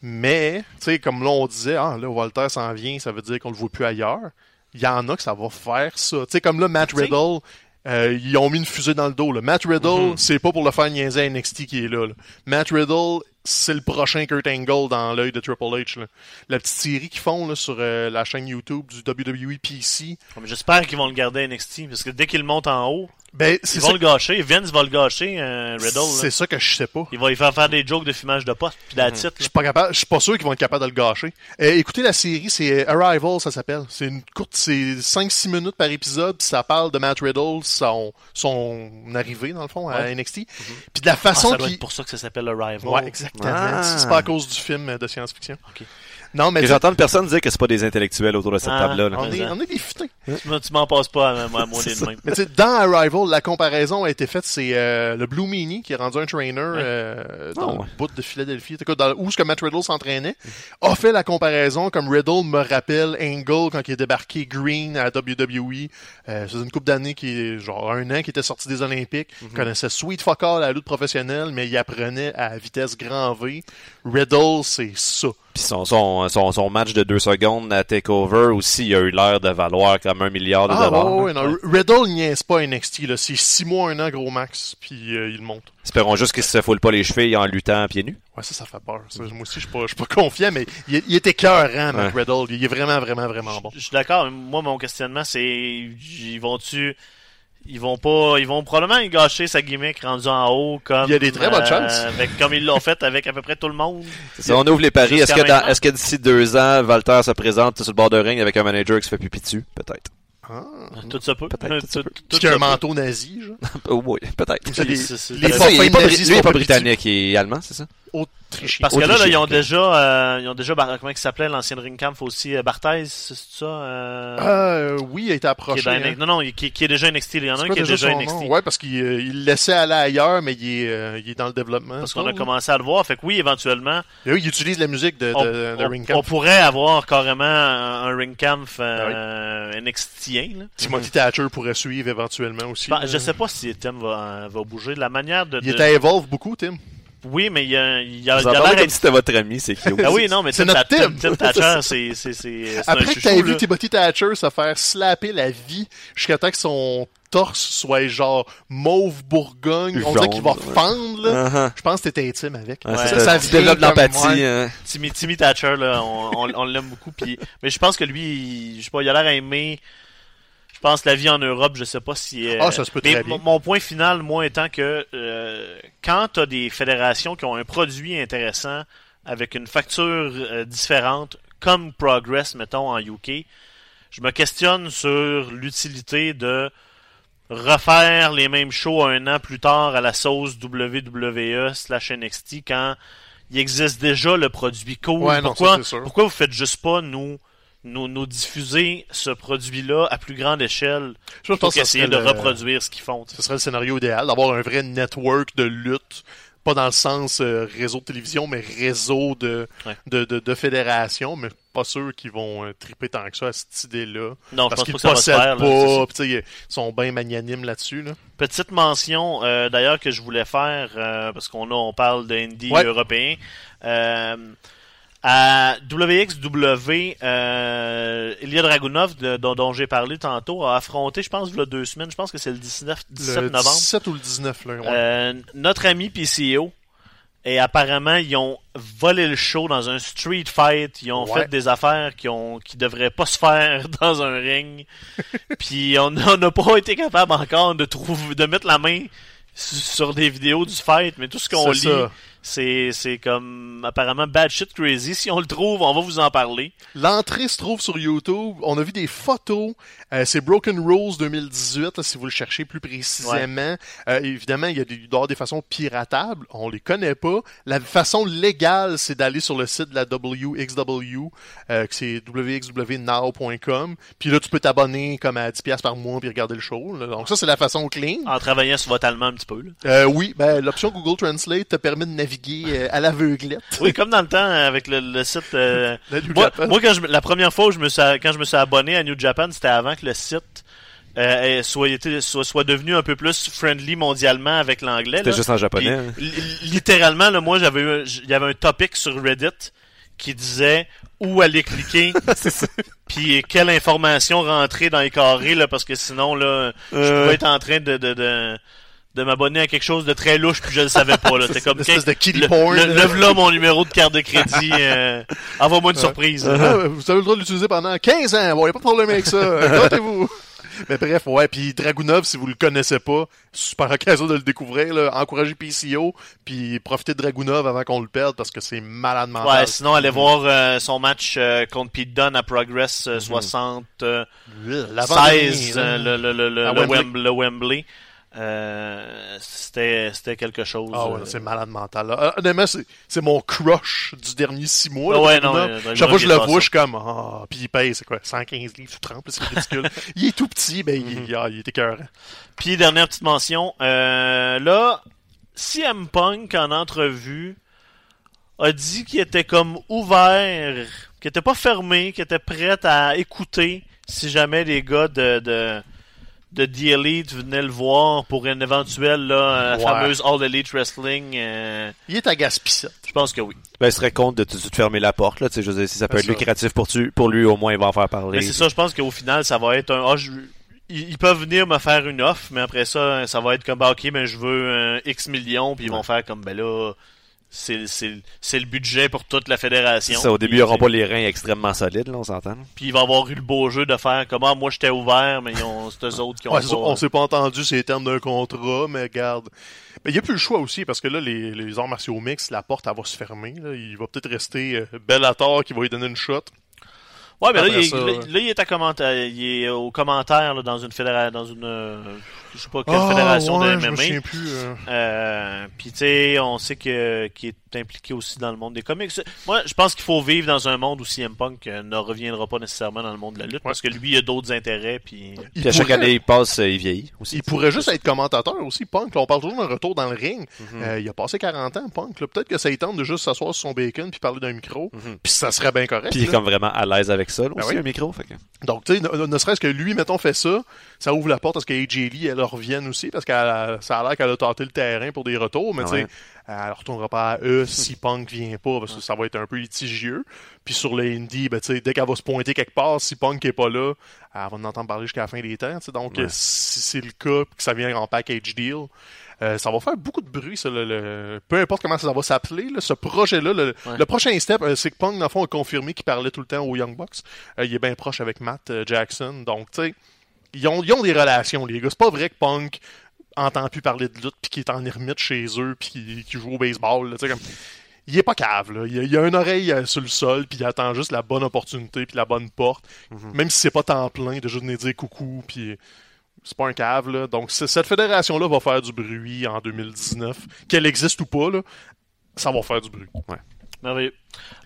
C: Mais, tu sais, comme là, on disait, ah, là, Walter s'en vient, ça veut dire qu'on le voit plus ailleurs. Il y en a que ça va faire ça. Tu sais, comme là, Matt Riddle, euh, ils ont mis une fusée dans le dos. Là. Matt Riddle,
A: Mhm.
C: c'est pas pour le faire niaiser à NXT qui est là. là. Matt Riddle, c'est le prochain Kurt Angle dans l'œil de Triple H. Là. La petite série qu'ils font là, sur euh, la chaîne YouTube du WWE PC,
A: Mais J'espère qu'ils vont le garder à NXT, parce que dès qu'il monte en haut,
C: ben, c'est
A: ils
C: ça,
A: vont le gâcher. Vince va le gâcher, euh, Riddle.
C: c'est ça que je sais pas.
A: Il va y faire faire des jokes de fumage de poste, puis la titre.
C: Je suis pas capable, je suis pas sûr qu'ils vont être capables de le gâcher. Euh, écoutez la série, c'est Arrival, ça s'appelle. C'est une courte, c'est 5-6 minutes par épisode, puis ça parle de Matt Riddle, son, son arrivée, dans le fond, à
A: Ouais.
C: NXT. Puis de la
A: Ah,
C: façon
A: ça doit être pour ça que ça s'appelle Arrival.
C: Ouais, exactement.
B: Ah.
C: C'est pas à cause du film de science-fiction.
A: Ok.
C: Non, mais
B: Et j'entends personne dire que c'est pas des intellectuels autour de cette
A: Ah.
B: table-là. là.
C: on, est, on est des futins.
A: Tu m'en- Tu m'en passes pas à, moi, à moi des même.
C: Mais tu sais, dans Arrival, la comparaison a été faite, c'est euh, le Blue Meanie qui est rendu un trainer euh, dans
B: Ah, ouais.
C: le bout de Philadelphie. Dans, où ce que Matt Riddle s'entraînait, a fait la comparaison comme Riddle me rappelle Angle quand il est débarqué Green à WWE. Euh, c'est une coupe d'années qui est genre un an qui était sorti des Olympiques, connaissait Sweet Fuck All à la lutte professionnelle, mais il apprenait à vitesse grand V. Riddle, c'est ça.
B: Puis son, son, son, son match de deux secondes à TakeOver aussi, il a eu l'air de valoir comme un milliard de
C: Ah,
B: dollars.
C: ouais, ouais, non, Riddle niaise pas NXT, là. C'est six mois, un an, gros max, puis euh, il monte.
B: Espérons juste qu'il se foule pas les chevilles en luttant pieds nus.
C: Ouais, ça, ça fait peur. Ça, moi aussi, je suis pas, je suis pas confiant, mais il, il était cœurant, Matt
B: Ouais.
C: Riddle. Il est vraiment, vraiment, vraiment bon.
A: Je je suis d'accord. Moi, mon questionnement, c'est ils vont-tu. Ils vont pas. Ils vont probablement gâcher sa gimmick rendue en haut comme.
C: Il y a des très bonnes chances.
A: Avec, comme ils l'ont fait avec à peu près tout le monde.
B: Ça, on ouvre les paris. Est-ce que, dans- est-ce que d'ici deux ans, Walter se présente sur le bord de ring avec un manager qui se fait pipi dessus? Peut-être.
C: Ah.
A: Tout ça peut.
B: Peut-être, tout.
A: Tout
C: a
A: ça
C: un
A: peut.
C: manteau nazi, genre.
B: Oh, oui, peut-être.
C: Les, les
A: c'est-
C: forfaits
B: il est pas,
C: nazis
B: lui,
C: sont
B: il est pas
C: plus
B: britannique, il est allemand, c'est ça?
C: Petits Autrichiens.
A: Parce que là, là,
B: Autrichien,
A: ils ont déjà, euh, ils ont déjà, comment il s'appelait l'ancienne ring camp aussi, euh, Barthez, c'est ça? Euh,
C: Euh, oui, il a été
A: qui est
C: approché. hein.
A: non, non, il- qui, qui est déjà NXT. Il y en a un qui est déjà NXT.
C: nom? Ouais, parce qu'il euh, il le laissait aller ailleurs, mais il est, euh, il est dans le développement.
A: Parce qu'on a commencé à le voir. Fait que oui, éventuellement,
C: Et oui, il utilise la musique de, de,
A: on,
C: de
A: on- pourrait avoir carrément un, un ring camp
C: Ah
A: euh, NXTien. Là.
C: Timothy Thatcher pourrait suivre éventuellement aussi.
A: Ben,
C: là.
A: je sais pas si Tim va, va bouger. De la manière de.
C: Il
A: de-
C: est à Evolve beaucoup, Tim.
A: Oui, mais il y a, il y a, il y a l'air
B: comme si c'était votre ami, c'est cute.
A: Ah oui, non, mais
C: C'est
A: Tim,
C: notre Tim.
A: Tim Thatcher, c'est c'est- c'est-
C: Après que t'aies vu. Timothy Thatcher se faire slapper la vie jusqu'à temps que son torse soit genre mauve bourgogne, on dirait qu'il va fendre, là.
B: Uh-huh.
C: Je pense que t'étais intime avec.
B: Ouais,
A: Ouais.
B: c'est
C: Ça, comme-
B: l'empathie. hein.
A: Timmy, Timmy Thatcher, là, on, l'aime beaucoup. Puis, mais je pense que lui, il, je sais pas, il a l'air. Je pense la vie en Europe, je sais pas si. euh,
C: Ah, ça se peut
A: mais
C: très bien.
A: mon- point final, moi, étant que euh, quand t'as des fédérations qui ont un produit intéressant avec une facture euh, différente, comme Progress, mettons en UK, je me questionne sur l'utilité de refaire les mêmes shows un an plus tard à la sauce WWE slash NXT quand il existe déjà le produit cool.
C: Ouais, non,
A: pourquoi,
C: ça, c'est sûr.
A: pourquoi vous faites juste pas nous, nous, nous diffuser ce produit-là à plus grande échelle
C: Je
A: pour
C: pense que ça
A: essayer
C: serait
A: de
C: le-
A: reproduire ce qu'ils font.
C: Ce serait le scénario idéal, d'avoir un vrai network de lutte. Pas dans le sens euh, réseau de télévision, mais réseau de,
A: Ouais.
C: de, de, de fédération, mais pas sûr qu'ils vont euh, triper tant que ça à cette idée-là.
A: Non,
C: Parce qu'ils possèdent
A: faire.
C: pas, pis ils sont bien magnanimes là-dessus. Là.
A: Petite mention euh, d'ailleurs que je voulais faire euh, parce qu'on on parle de indie
C: Ouais.
A: européen. À WXW, euh, Ilya Dragunov, de- dont, dont j'ai parlé tantôt, a affronté, je pense, il y a deux semaines, je pense que c'est le 19, 17
C: le
A: novembre,
C: 17 ou le 19, là. ouais.
A: euh, notre ami PCO. Et apparemment, ils ont volé le show dans un street fight. Ils ont
C: Ouais.
A: fait des affaires qui ont qui devraient pas se faire dans un ring. Puis on n'a pas été capable encore de trouver de mettre la main su- sur des vidéos du fight, mais tout ce qu'on lit,
C: ça.
A: C'est comme apparemment bad shit crazy. Si on le trouve, on va vous en parler.
C: L'entrée se trouve sur YouTube. On a vu des photos. Euh, c'est Broken Rules 2018, là, si vous le cherchez plus précisément. Euh, évidemment, il y a des, il y des façons piratables. On les connaît pas. La façon légale, c'est d'aller sur le site de la WXW, euh, que c'est wxwnow.com. Puis là, tu peux t'abonner comme à 10$ par mois puis regarder le show. là. Donc ça, c'est la façon clean.
A: En travaillant sur votre allemand un petit peu. là.
C: Euh, oui, ben, l'option Google Translate te permet de naviguer euh, à l'aveuglette.
A: Oui, comme dans le temps avec le, le site. euh, moi,
C: Japan.
A: moi, quand je, la première fois où je me suis, quand je me suis abonné à New Japan, c'était avant que le site euh, soit, soit, soit devenu un peu plus friendly mondialement avec l'anglais.
B: C'était juste en japonais.
A: Puis,
B: hein.
A: li- littéralement, là, moi, j'avais il y avait un topic sur Reddit qui disait où aller cliquer, puis quelle information rentrer dans les carrés, là, parce que sinon, là, je pouvais être en train de, de, de, de m'abonner à quelque chose de très louche, puis je le savais pas, là. T'es comme,
C: Une espèce de kiddie
A: le,
C: porn.
A: le- lève là mon numéro de carte de crédit, euh, envoie-moi une surprise.
C: Ah, vous avez le droit de l'utiliser pendant 15 ans. Bon, y a pas de problème avec ça. Gâtez-vous. Mais bref, ouais. Puis Dragunov, si vous le connaissez pas, super occasion de le découvrir. Là. Encouragez PCO, puis profitez de Dragunov avant qu'on le perde parce que c'est malade mental.
A: Ouais, sinon, allez voir euh, son match euh, contre Pete Dunne à Progress euh, 60, euh,
C: L'avant-dernier,
A: 16,
C: là.
A: euh, le, le, le, le,
C: À
A: le
C: Wembley.
A: Wembley. Euh, c'était c'était quelque chose.
C: Ah ouais,
A: euh,
C: c'est malade mental. Là. Euh, Honnêtement, c'est, c'est mon crush du dernier six mois.
A: Ah
C: là,
A: ouais,
C: Dragunov.
A: non, ouais,
C: Chaque fois que je le vois, je suis comme, ah, puis il pèse, c'est quoi, 115 livres sous 30, c'est ridicule. il est tout petit, mais
A: Mhm.
C: il, ah, il est écœurant.
A: Puis dernière petite mention, euh, là, CM Punk en entrevue a dit qu'il était comme ouvert, qu'il était pas fermé, qu'il était prêt à écouter si jamais les gars de de de The Elite venaient le voir pour une éventuelle là,
C: Ouais.
A: fameuse All Elite Wrestling. euh,
C: Il est à Gaspissette.
A: je pense que oui.
B: Ben, il serait compte de tout de suite fermer la porte, là. Tu sais, je veux dire, si ça peut
C: C'est
B: être
C: ça.
B: lucratif pour, tu, pour lui, au moins, il va en faire parler.
A: Mais c'est ça, je pense qu'au final, ça va être un. ah, je- ils, peuvent venir me faire une offre, mais après ça, ça va être comme, bah, ok, ben je veux un X millions, puis ils vont faire comme, ben là, c'est c'est c'est le budget pour toute la fédération.
B: Ça, au début, ils n'auront pas les reins extrêmement solides, là, on s'entend.
A: Puis il va avoir eu le beau jeu de faire comme, ah, moi j'étais ouvert, mais ils ont, c'est eux autres qui ont
C: Ouais,
A: pas.
C: on s'est pas entendu ces termes d'un contrat, mais regarde. Mais il n'y a plus le choix aussi, parce que là, les, les arts martiaux mix, la porte, elle va se fermer. Là. Il va peut-être rester euh, Bellator qui va lui donner une shot.
A: Ouais, mais là,
C: Après
A: il, est-
C: ça,
A: là, là, il est à commentaire, il est au commentaire là, dans une fédération, dans une, euh, je sais pas quelle fédération
C: Ah, ouais,
A: de
C: je me
A: MMA.
C: souviens plus. euh.
A: Euh, puis tu sais, on sait que qu'il est impliqué aussi dans le monde des comics. Moi, je pense qu'il faut vivre dans un monde où CM Punk euh, ne reviendra pas nécessairement dans le monde de la lutte parce que lui il a d'autres intérêts puis
B: à chaque année, il passe, il vieillit aussi.
C: Il pourrait juste être commentateur aussi, Punk. Là, on parle toujours d'un retour dans le ring.
B: Mhm.
C: Euh, il a passé 40 ans, Punk. là. Peut-être que ça lui tente de juste s'asseoir sur son bacon puis parler d'un micro.
B: Mhm.
C: Puis ça serait bien correct.
B: Puis il est comme vraiment à l'aise avec ça, là,
C: Ben
B: aussi,
C: oui.
B: un micro. Fait que...
C: Donc, tu sais, ne, ne serait-ce que lui, mettons, fait ça, ça ouvre la porte à ce que AJ Lee, elle revienne aussi, parce que ça a l'air qu'elle a tenté le terrain pour des retours, mais tu sais, elle retournera pas à eux si Punk vient pas, parce que ça va être un peu litigieux. Puis sur les indies, ben, tu sais, dès qu'elle va se pointer quelque part, si Punk est pas là, elle va en entendre parler jusqu'à la fin des temps. Donc,
B: Ouais.
C: si c'est le cas, que ça vient en package deal, euh, ça va faire beaucoup de bruit, ça, le, le- peu importe comment ça va s'appeler, ce projet-là. Le,
A: Ouais.
C: le prochain step, euh, c'est que Punk, dans le fond, a confirmé qu'il parlait tout le temps aux Young Bucks. Euh, il est bien proche avec Matt Jackson. Donc, tu sais, ils ont, ils ont des relations, les gars. C'est pas vrai que Punk entend plus parler de lutte puis qu'il est en ermite chez eux puis qu'il joue au baseball. là. Tu sais, comme... Il est pas cave, là. Il a, il a une oreille euh, sur le sol puis il attend juste la bonne opportunité puis la bonne porte. Même si c'est pas temps plein de juste venir dire coucou puis c'est pas un cave, là. Donc, cette fédération-là va faire du bruit en 2019. Qu'elle existe ou pas, là, ça va faire du bruit.
A: merveilleux.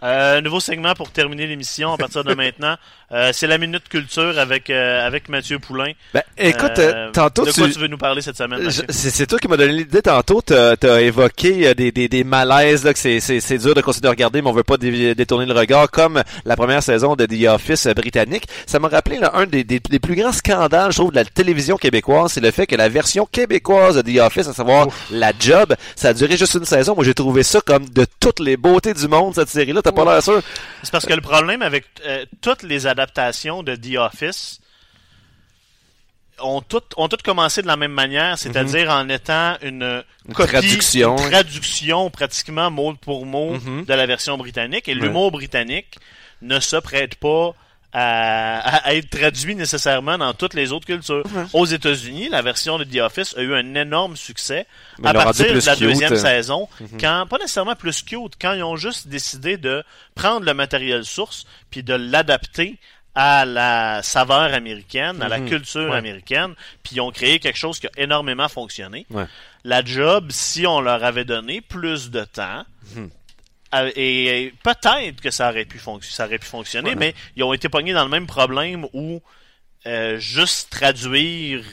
A: Euh, nouveau segment pour terminer l'émission à partir de maintenant. Euh, c'est la minute culture avec euh, avec Mathieu Poulain.
B: Ben, écoute,
A: Euh,
B: euh, tantôt,
A: de
B: tu...
A: quoi tu veux nous parler cette semaine
B: Je-? C'est toi qui m'as donné l'idée tantôt. T'as as évoqué euh, des, des, des malaises là, que c'est- dur de continuer de regarder, mais on veut pas dé- détourner le regard, comme la première saison de The Office britannique. Ça m'a rappelé là, un des, des, des plus grands scandales, je trouve, de la télévision québécoise, c'est le fait que la version québécoise de The Office, à savoir la Job, ça a duré juste une saison. Moi, j'ai trouvé ça comme de toutes les beautés du monde cette série-là. T'as pas l'air sûr
A: C'est parce que le problème avec euh, toutes les adaptations de The Office ont toutes, ont toutes commencé de la même manière, c'est-à-dire en étant une,
B: Une
A: copie,
B: traduction,
A: une traduction pratiquement mot pour mot
B: Mhm.
A: de la version britannique. Et
B: Ouais.
A: l'humour britannique ne se prête pas à, à être traduit nécessairement dans toutes les autres cultures. Aux États-Unis, la version de The Office a eu un énorme succès
B: Mais
A: à partir de la
B: cute,
A: deuxième
B: euh.
A: saison, quand pas nécessairement plus cute, quand ils ont juste décidé de prendre le matériel source puis de l'adapter à la saveur américaine, à la
B: Mhm.
A: culture
C: Ouais.
A: américaine, puis ils ont créé quelque chose qui a énormément fonctionné.
B: Ouais.
A: La job, si on leur avait donné plus de temps,
B: Mhm.
A: Et peut-être que ça aurait pu, fonc- ça aurait pu fonctionner, mais ils ont été pognés dans le même problème où euh, juste traduire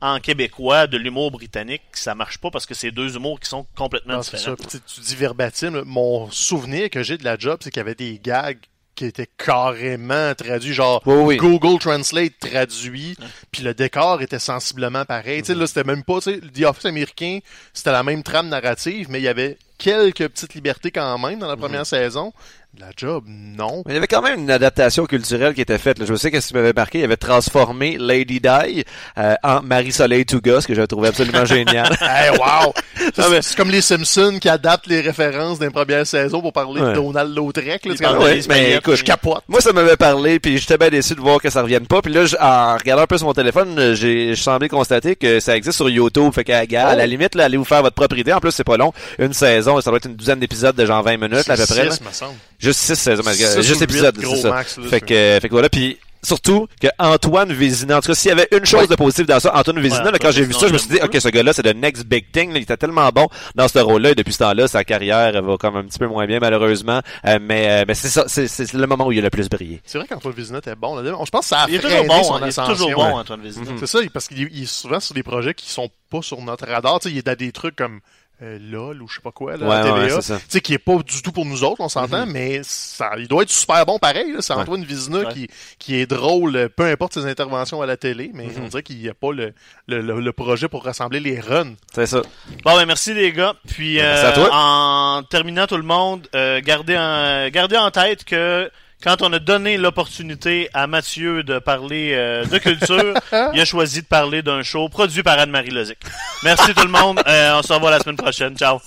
A: en québécois de l'humour britannique, ça marche pas parce que c'est deux humours qui sont complètement
C: Non,
A: différents.
C: ça. Puis tu- tu dis verbatim, mon souvenir que j'ai de la job, c'est qu'il y avait des gags qui était carrément traduit, genre
B: Oui, oui.
C: Google Translate traduit, puis le décor était sensiblement pareil. Tu sais, là, c'était même pas, tu sais, The Office américain, c'était la même trame narrative, mais il y avait quelques petites libertés quand même dans la première saison. La job, non.
B: Mais il y avait quand même une adaptation culturelle qui était faite. là. Je sais que ce qui m'avait marqué, il avait transformé Lady Di euh, en Marie-Soleil Touga, ce que je trouvais absolument génial.
C: Hey, wow! C'est comme les Simpsons qui adaptent les références d'une première saison pour parler de. Donald Lautrec. Là,
A: parle
B: ouais, mais écoute,
C: je capote.
B: Moi, ça m'avait parlé, puis j'étais bien déçu de voir que ça revienne pas. Puis là, en regardant un peu sur mon téléphone, j'ai semblé constater que ça existe sur YouTube. Fait qu'à à la
C: Oh.
B: limite, là, allez vous faire votre propre idée. En plus, c'est pas long. Une saison, ça doit être une douzaine d'épisodes de genre 20 minutes, là, à peu près.
C: Six, me semble.
B: Juste six saisons, mais,
C: Six
B: juste épisodes,
C: gros
B: c'est ça.
C: max, là,
B: fait que, fait que voilà, puis surtout que Antoine Vézina, en tout cas, s'il y avait une chose
C: Ouais.
B: de positive dans ça, Antoine Vézina,
A: Ouais,
B: là, quand j'ai vu ça, je me suis dit, ok, ce gars-là, c'est le next big thing, là. il était tellement bon dans ce rôle-là, et depuis ce temps-là, sa carrière va comme un petit peu moins bien, malheureusement, Euh, mais, euh, mais c'est ça, c'est, c'est le moment où il a le plus brillé.
C: C'est vrai qu'Antoine Vézina était bon. Là. Je pense que ça a
A: Il est toujours bon,
C: son
A: hein, il est toujours bon,
C: Ouais.
A: Antoine Vézina.
C: C'est ça, parce qu'il est- souvent sur des projets qui sont pas sur notre radar. Tu sais, il est dans des trucs comme euh, LOL ou je sais pas quoi, là,
B: Ouais, ouais,
C: TVA.
B: c'est ça.
C: tu sais, qui est pas du tout pour nous autres, on s'entend, mais ça, il doit être super bon pareil. là. C'est
B: Ouais.
C: Antoine
A: Ouais.
C: qui, qui est drôle, euh, peu importe ses interventions à la télé, mais
B: Mhm.
C: on dirait qu'il n'y a pas le, le, le- le projet pour rassembler les runs.
B: C'est ça.
A: Bon, ben merci les gars. Puis
B: Merci
A: euh,
B: à toi.
A: en terminant tout le monde, euh, gardez, en, gardez en tête que quand on a donné l'opportunité à Mathieu de parler euh, de culture, il a choisi de parler d'un show produit par Anne-Marie Lozic. Merci tout le monde. Euh, on se revoit la semaine prochaine. Ciao.